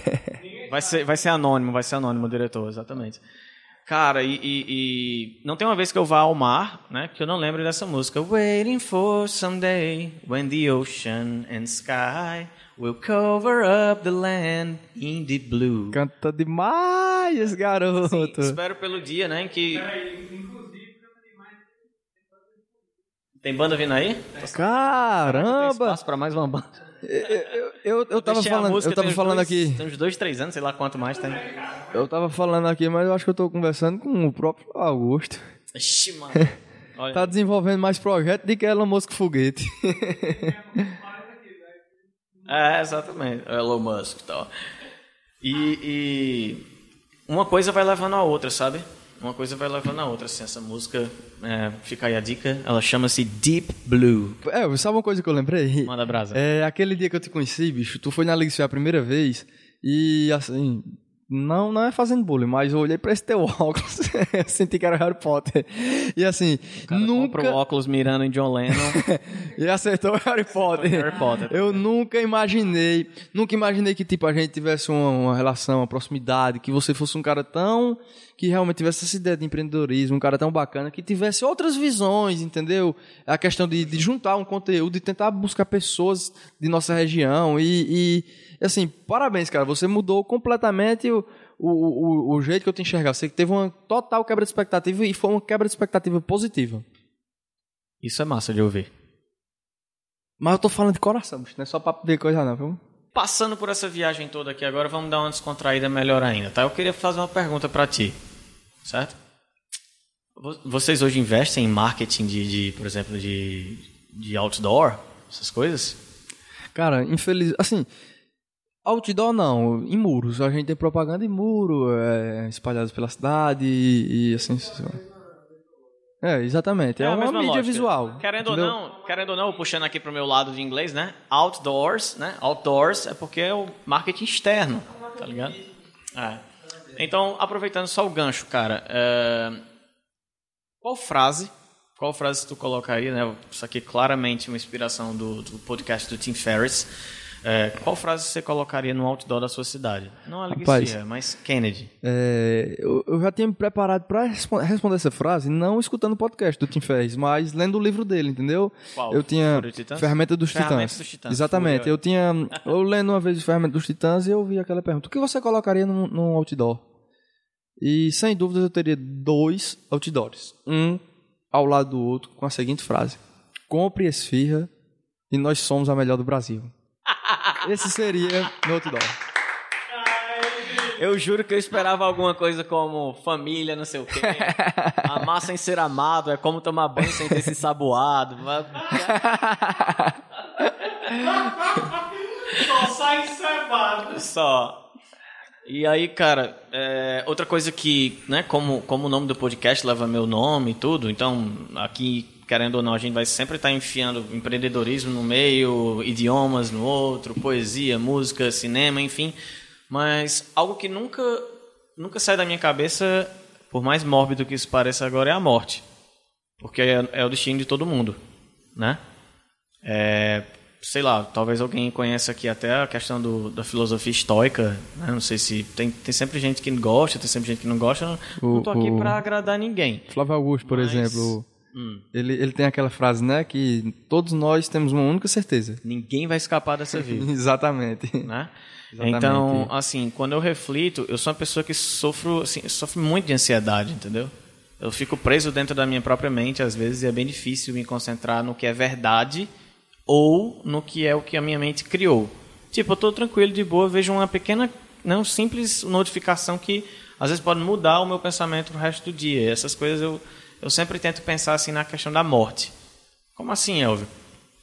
*laughs* vai, ser, vai ser anônimo, vai ser anônimo o diretor, exatamente. Cara, e, e, e, não tem uma vez que eu vá ao mar, né, que eu não lembro dessa música. Waiting for someday when the ocean and sky will cover up the land in the blue. Canta demais, garoto. Sim, espero pelo dia, né, em que Tem banda vindo aí? Caramba! Tem espaço para mais uma banda. Eu, eu, eu tava falando, música, eu tava falando dois, aqui. Tem uns dois, três anos, sei lá quanto mais tem. Eu tava falando aqui, mas eu acho que eu tô conversando com o próprio Augusto. Ixi, mano. Olha. *laughs* tá desenvolvendo mais projeto do que Elon Musk Foguete. *laughs* é, exatamente. Elon Musk e tal. E, e uma coisa vai levando a outra, sabe? Uma coisa vai levando a outra. Assim, essa música, é, fica aí a dica, ela chama-se Deep Blue. É, sabe uma coisa que eu lembrei? Manda brasa. É, aquele dia que eu te conheci, bicho, tu foi na Liga a primeira vez e, assim, não, não é fazendo bullying, mas eu olhei pra esse teu *laughs* óculos, senti que era Harry Potter. E assim, nunca. Um óculos mirando em John Lennon. *laughs* e acertou Harry Potter. Harry Potter. Eu nunca imaginei, nunca imaginei que tipo a gente tivesse uma, uma, relação, uma proximidade, que você fosse um cara tão que realmente tivesse essa ideia de empreendedorismo, um cara tão bacana, que tivesse outras visões, entendeu? A questão de, de juntar um conteúdo, de tentar buscar pessoas de nossa região e, e assim, parabéns, cara. Você mudou completamente o, o, o, o jeito que eu te enxergava. Você teve uma total quebra de expectativa e foi uma quebra de expectativa positiva. Isso é massa de ouvir. Mas eu tô falando de coração, não é só pra ver coisa não, viu? Passando por essa viagem toda aqui agora, vamos dar uma descontraída melhor ainda, tá? Eu queria fazer uma pergunta para ti, certo? Vocês hoje investem em marketing de, de por exemplo, de, de outdoor, essas coisas? Cara, infeliz, assim, Outdoor não, em muros. A gente tem propaganda em muro, é, espalhados pela cidade e, e assim. É, exatamente. É, é uma mídia lógica. visual. Querendo ou, não, querendo ou não, puxando aqui para o meu lado de inglês, né? Outdoors, né? Outdoors é porque é o marketing externo, tá ligado? É. Então, aproveitando só o gancho, cara. É... Qual frase, qual frase tu colocaria, né? Isso aqui é claramente uma inspiração do, do podcast do Tim Ferriss é, qual frase você colocaria no outdoor da sua cidade? Não Alexia, mas Kennedy. É, eu, eu, já tinha me preparado para responder essa frase, não escutando o podcast do Tim Ferriss, mas lendo o livro dele, entendeu? Qual? Eu tinha Ferramenta dos Titãs. dos Titãs. Exatamente. Eu tinha eu lendo uma vez Ferramenta dos Titãs e eu vi aquela pergunta: o que você colocaria num, num outdoor? E sem dúvidas eu teria dois outdoors. Um ao lado do outro com a seguinte frase: Compre esfirra e nós somos a melhor do Brasil. Esse seria meu outdoor. Eu juro que eu esperava alguma coisa como família, não sei o quê. *laughs* Amar sem ser amado, é como tomar banho sem ter se saboado. *laughs* Só sai cebado. Só. E aí, cara, é, outra coisa que, né, como, como o nome do podcast leva meu nome e tudo, então aqui, querendo ou não, a gente vai sempre estar enfiando empreendedorismo no meio, idiomas no outro, poesia, música, cinema, enfim. Mas algo que nunca, nunca sai da minha cabeça, por mais mórbido que isso pareça agora, é a morte. Porque é, é o destino de todo mundo, né? É, sei lá, talvez alguém conheça aqui até a questão do, da filosofia estoica, né? não sei se tem, tem sempre gente que gosta, tem sempre gente que não gosta, não tô aqui para agradar ninguém. Flávio Augusto, por Mas- exemplo, Hum. ele, ele tem aquela frase, né? Que todos nós temos uma única certeza. Ninguém vai escapar dessa *laughs* vida, Exatamente. né? Exatamente. Então, assim, quando eu reflito, eu sou uma pessoa que sofro, assim, sofre muito de ansiedade, entendeu? Eu fico preso dentro da minha própria mente, às vezes, e é bem difícil me concentrar no que é verdade ou no que é o que a minha mente criou. Tipo, eu tô tranquilo, de boa, vejo uma pequena, não simples notificação que às vezes pode mudar o meu pensamento pro resto do dia. E essas coisas eu, eu sempre tento pensar assim na questão da morte. Como assim, Elvio?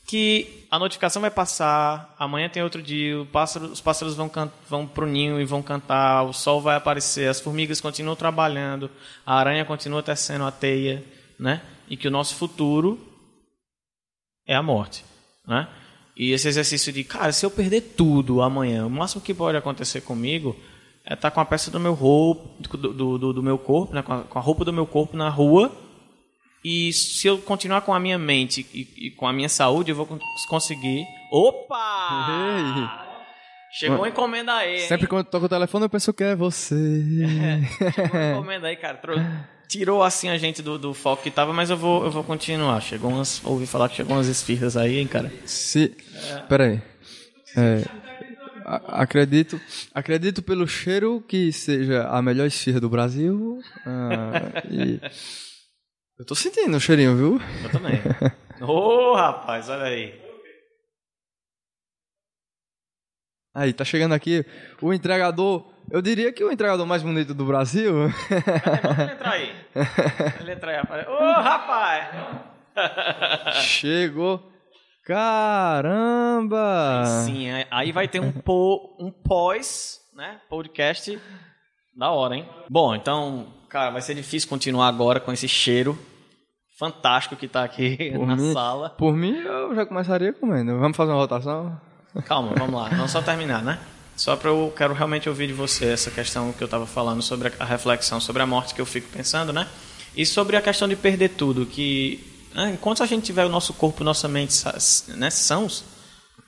Que a notificação vai passar, amanhã tem outro dia, o pássaro- os pássaros vão, vão pro ninho e vão cantar, o sol vai aparecer, as formigas continuam trabalhando, a aranha continua tecendo a teia, né? E que o nosso futuro é a morte, né? E esse exercício de, cara, se eu perder tudo amanhã, o máximo que pode acontecer comigo é estar com a peça do meu roupa, do, do- do meu corpo, né? com, a, com a roupa do meu corpo na rua. E se eu continuar com a minha mente e, e com a minha saúde, eu vou con- conseguir. Opa! Chegou uma encomenda aí. hein? Sempre quando toca o telefone eu penso que é você. *laughs* Chegou uma encomenda aí, cara. Trou- Tirou assim a gente do, do foco que tava, mas eu vou, eu vou continuar. Chegou umas. Ouvi falar que chegou umas esfirras aí, hein, cara. Se... Peraí. É, acredito, acredito pelo cheiro que seja a melhor esfirra do Brasil. Ah, e... Eu tô sentindo o cheirinho, viu? Eu também. *laughs* Ô, rapaz, olha aí. Aí, tá chegando aqui o entregador. Eu diria que o entregador mais bonito do Brasil. Manda ele entrar aí. *laughs* Ele entrar aí, rapaz. Ô, rapaz! *laughs* Chegou. Caramba! Sim, aí- aí vai ter um, po, um pós, né? Podcast da hora, hein? Bom, então, cara, vai ser difícil continuar agora com esse cheiro fantástico que tá aqui *laughs* Por na mim- sala. Por mim, eu já começaria comendo. Vamos fazer uma rotação? Calma, vamos lá. Não só terminar, né? Só para eu quero realmente ouvir de você essa questão que eu estava falando sobre a reflexão sobre a morte que eu fico pensando, né? E sobre a questão de perder tudo, que né, enquanto a gente tiver o nosso corpo, nossa mente né, sãos,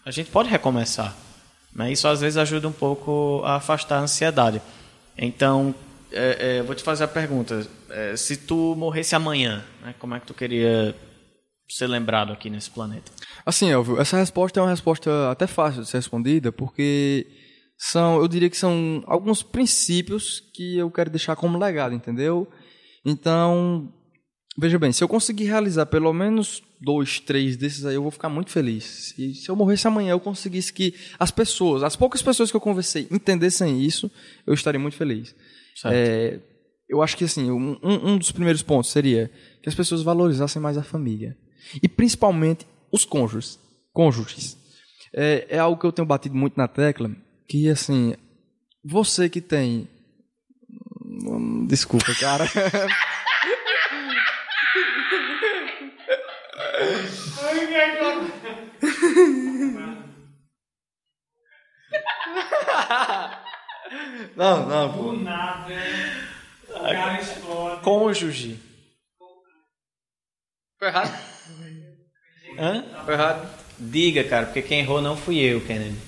a gente pode recomeçar. Né? Isso às vezes ajuda um pouco a afastar a ansiedade. Então, é, é, vou te fazer a pergunta: é, se tu morresse amanhã, né, como é que tu queria ser lembrado aqui nesse planeta? Assim, Elvio, essa resposta é uma resposta até fácil de ser respondida, porque são, eu diria que são alguns princípios que eu quero deixar como legado, entendeu? Então, veja bem, se eu conseguir realizar pelo menos dois, três desses aí, eu vou ficar muito feliz. E se eu morresse amanhã, eu conseguisse que as pessoas, as poucas pessoas que eu conversei, entendessem isso, eu estaria muito feliz. Certo. É, eu acho que assim, um, um dos primeiros pontos seria que as pessoas valorizassem mais a família. E principalmente os cônjuges. cônjuges. É, é algo que eu tenho batido muito na tecla, que assim, você que tem. Desculpa, cara. *laughs* *laughs* não, não, pô. Do nada, o cara explode. Cônjuge. Foi errado. Hã? Foi errado. Diga, cara, porque quem errou não fui eu, Kennedy.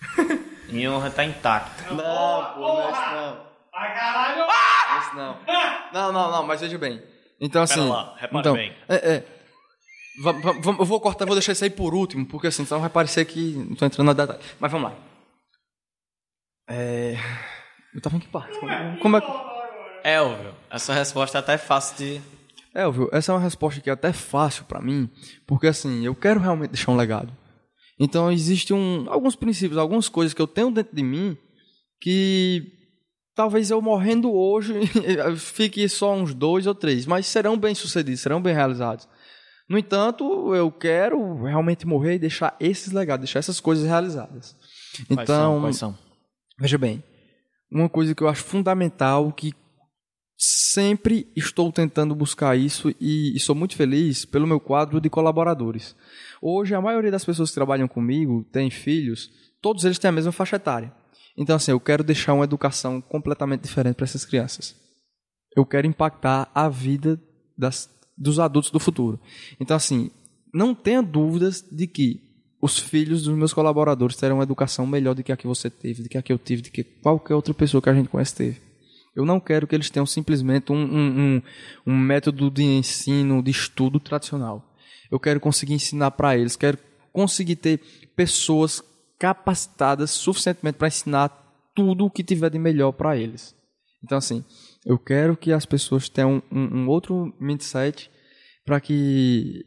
*laughs* Minha honra tá intacta. Não, pô, não é isso não. Ai, caralho! Não é isso não. Não, não, não, mas veja bem. Então, assim. lá, repare então, bem. É, é. Eu vou cortar, vou deixar isso aí por último, porque assim, então vai parecer que não tô entrando na detalhe. Mas vamos lá. É. Eu tava em que parte? Como, como é que. Elvio, essa resposta até é fácil de. Elvio, essa é uma resposta que é até fácil para mim, porque assim, eu quero realmente deixar um legado. Então, existem um, alguns princípios, algumas coisas que eu tenho dentro de mim que talvez eu morrendo hoje *laughs* fique só uns dois ou três, mas serão bem sucedidos, serão bem realizados. No entanto, eu quero realmente morrer e deixar esses legados, deixar essas coisas realizadas. Então, quais são? Quais são? Veja bem, uma coisa que eu acho fundamental, que sempre estou tentando buscar isso e, e, sou muito feliz pelo meu quadro de colaboradores. Hoje, a maioria das pessoas que trabalham comigo têm filhos, todos eles têm a mesma faixa etária. Então, assim, eu quero deixar uma educação completamente diferente para essas crianças. Eu quero impactar a vida das, dos adultos do futuro. Então, assim, não tenha dúvidas de que os filhos dos meus colaboradores terão uma educação melhor do que a que você teve, do que a que eu tive, do que qualquer outra pessoa que a gente conhece teve. Eu não quero que eles tenham simplesmente um, um, um, um método de ensino, de estudo tradicional. Eu quero conseguir ensinar para eles, quero conseguir ter pessoas capacitadas suficientemente para ensinar tudo o que tiver de melhor para eles. Então, assim, eu quero que as pessoas tenham um, um outro mindset para que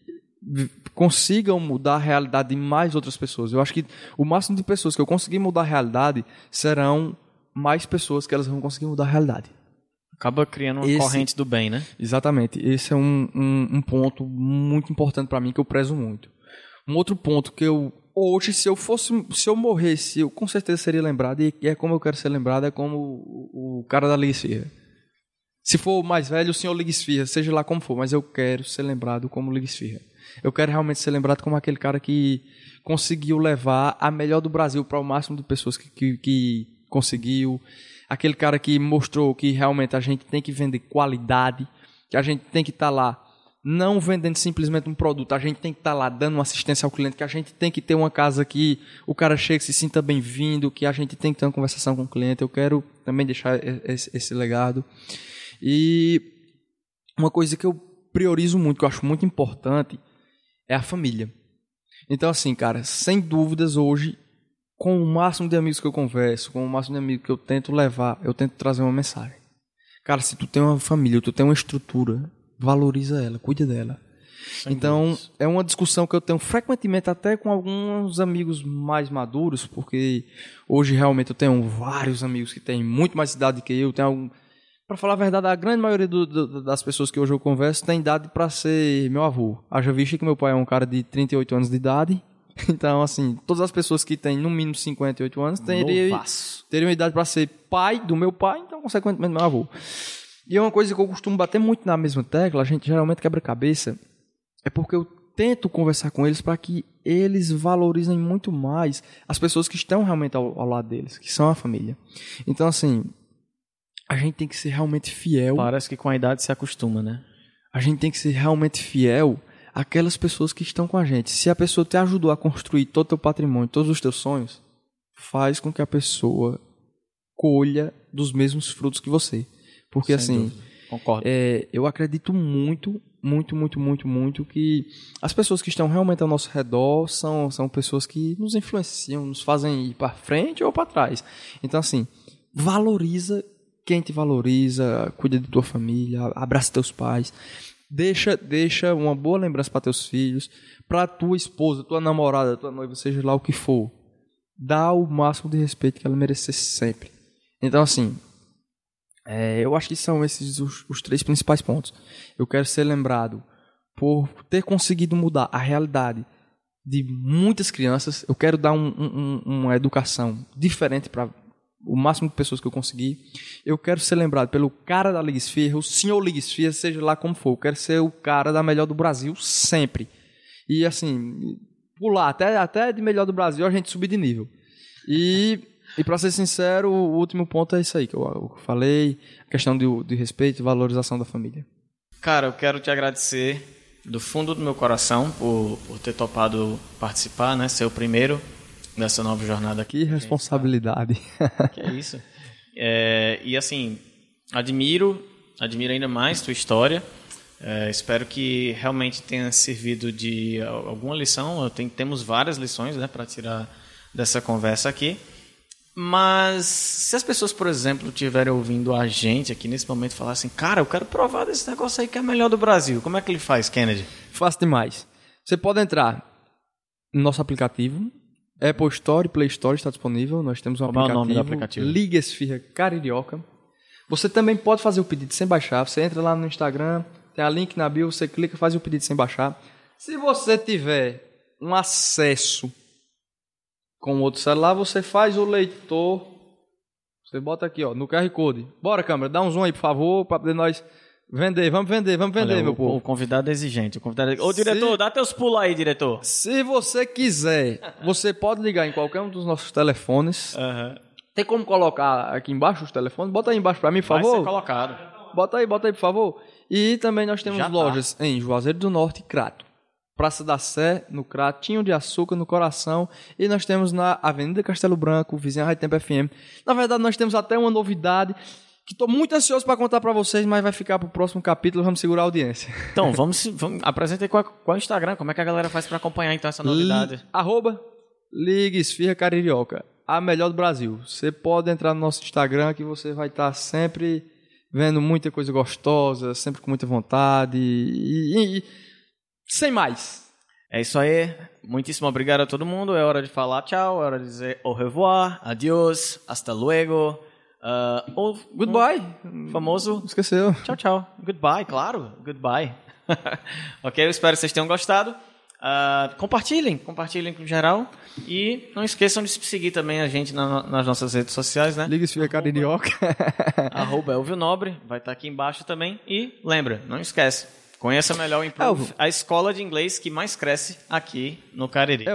consigam mudar a realidade de mais outras pessoas. Eu acho que o máximo de pessoas que eu conseguir mudar a realidade serão mais pessoas que elas vão conseguir mudar a realidade. Acaba criando uma Esse, corrente do bem, né? Exatamente. Esse é um, um, um ponto muito importante para mim que eu prezo muito. Um outro ponto que eu hoje, se eu fosse, se eu morresse, eu com certeza seria lembrado e é como eu quero ser lembrado, é como o, o cara da Liga Esfirra. Se for mais velho, o senhor Liga Esfirra, seja lá como for, mas eu quero ser lembrado como Liga Esfirra. Eu quero realmente ser lembrado como aquele cara que conseguiu levar a melhor do Brasil para o máximo de pessoas que, que, que conseguiu. Aquele cara que mostrou que realmente a gente tem que vender qualidade, que a gente tem que estar tá lá não vendendo simplesmente um produto, a gente tem que estar tá lá dando uma assistência ao cliente, que a gente tem que ter uma casa que o cara chegue se sinta bem-vindo, que a gente tem que ter uma conversação com o cliente. Eu quero também deixar esse, esse legado. E uma coisa que eu priorizo muito, que eu acho muito importante, é a família. Então, assim, cara, sem dúvidas, hoje, com o máximo de amigos que eu converso, com o máximo de amigos que eu tento levar, eu tento trazer uma mensagem. Cara, se tu tem uma família, tu tem uma estrutura, valoriza ela, cuida dela. Sem então, dúvidas. é uma discussão que eu tenho frequentemente até com alguns amigos mais maduros, porque hoje realmente eu tenho vários amigos que têm muito mais idade que eu, tenho algum para falar a verdade, a grande maioria do, do, das pessoas que hoje eu converso tem idade para ser meu avô. Haja visto que meu pai é um cara de 38 anos de idade. *laughs* Então, assim, todas as pessoas que têm no mínimo 58 anos teriam, teriam idade para ser pai do meu pai, então, consequentemente, meu avô. E é uma coisa que eu costumo bater muito na mesma tecla, a gente geralmente quebra cabeça, é porque eu tento conversar com eles para que eles valorizem muito mais as pessoas que estão realmente ao, ao lado deles, que são a família. Então, assim, a gente tem que ser realmente fiel. Parece que com a idade se acostuma, né? A gente tem que ser realmente fiel àquelas pessoas que estão com a gente. Se a pessoa te ajudou a construir todo o teu patrimônio, todos os teus sonhos, faz com que a pessoa colha dos mesmos frutos que você. Porque Sem assim, concordo. É, eu acredito muito, muito, muito, muito, muito que as pessoas que estão realmente ao nosso redor são, são pessoas que nos influenciam, nos fazem ir para frente ou para trás. Então assim, valoriza quem te valoriza, cuida de tua família, abraça teus pais, deixa, deixa uma boa lembrança para teus filhos, para tua esposa, tua namorada, tua noiva, seja lá o que for. Dá o máximo de respeito que ela merecer sempre. Então, assim, é, eu acho que são esses os, os três principais pontos. Eu quero ser lembrado por ter conseguido mudar a realidade de muitas crianças. Eu quero dar um, um, uma educação diferente para o máximo de pessoas que eu conseguir. Eu quero ser lembrado pelo cara da Liga o senhor Liga seja lá como for. Eu quero ser o cara da melhor do Brasil sempre. E assim, pular até, até de melhor do Brasil a gente subir de nível. E, e para ser sincero, o último ponto é isso aí que eu, eu falei, a questão de, de respeito e valorização da família. Cara, eu quero te agradecer do fundo do meu coração por, por ter topado participar, né? Ser o primeiro nessa nova jornada aqui. Que responsabilidade. *laughs* Que é isso. É, e assim, admiro, admiro ainda mais tua história. É, espero que realmente tenha servido de alguma lição. Tenho, temos várias lições né, para tirar dessa conversa aqui. Mas se as pessoas, por exemplo, estiverem ouvindo a gente aqui nesse momento e falar assim, cara, eu quero provar desse negócio aí que é melhor do Brasil, como é que ele faz, Kennedy? Fácil demais. Você pode entrar no nosso aplicativo, Apple Store e Play Store está disponível. Nós temos um Como é o aplicativo, nome do aplicativo? Liga Esfirra Caririoca. Você também pode fazer o pedido sem baixar. Você entra lá no Instagram, tem a link na bio, você clica, faz o pedido sem baixar. Se você tiver um acesso com outro celular, você faz o leitor. Você bota aqui, ó, no QR Code. Bora, câmera, dá um zoom aí, por favor, para poder nós vender. Vamos vender, vamos vender, Olha, meu o, povo. o convidado é exigente. O convidado é... Ô, diretor, Se- dá teus pulos aí, diretor. Se você quiser, você pode ligar em qualquer um dos nossos telefones. Aham. Tem como colocar aqui embaixo os telefones? Bota aí embaixo para mim, por Vai ser favor. colocado. Bota aí, bota aí, por favor. E também nós temos Já tá. lojas em Juazeiro do Norte e Crato. Praça da Sé, no Cratinho de Açúcar, no Coração. E nós temos na Avenida Castelo Branco, vizinha Rádio Tempo FM. Na verdade, nós temos até uma novidade que estou muito ansioso para contar para vocês, mas vai ficar para o próximo capítulo. Vamos segurar a audiência. Então, vamos, vamos apresenta aí qual, qual é o Instagram, como é que a galera faz pra acompanhar então essa novidade. Li- Arroba Liga Esfirra Caririoca. A melhor do Brasil. Você pode entrar no nosso Instagram que você vai estar sempre vendo muita coisa gostosa, sempre com muita vontade e, e- e- sem mais. É isso aí. Muitíssimo obrigado a todo mundo. É hora de falar tchau, é hora de dizer au revoir, adiós, hasta luego. Ah, ou Goodbye. um famoso Esqueceu. tchau, tchau. Goodbye, claro. Goodbye. *laughs* ok, eu espero que vocês tenham gostado. Ah, compartilhem, compartilhem com geral. E não esqueçam de seguir também a gente na- nas nossas redes sociais, né? Liga Esfirra Caririoca. Arroba Elvio Nobre, vai estar aqui embaixo também. E lembra, não esquece, conheça melhor o Improve, Elvio. a escola de inglês que mais cresce aqui no Cariri. Vi-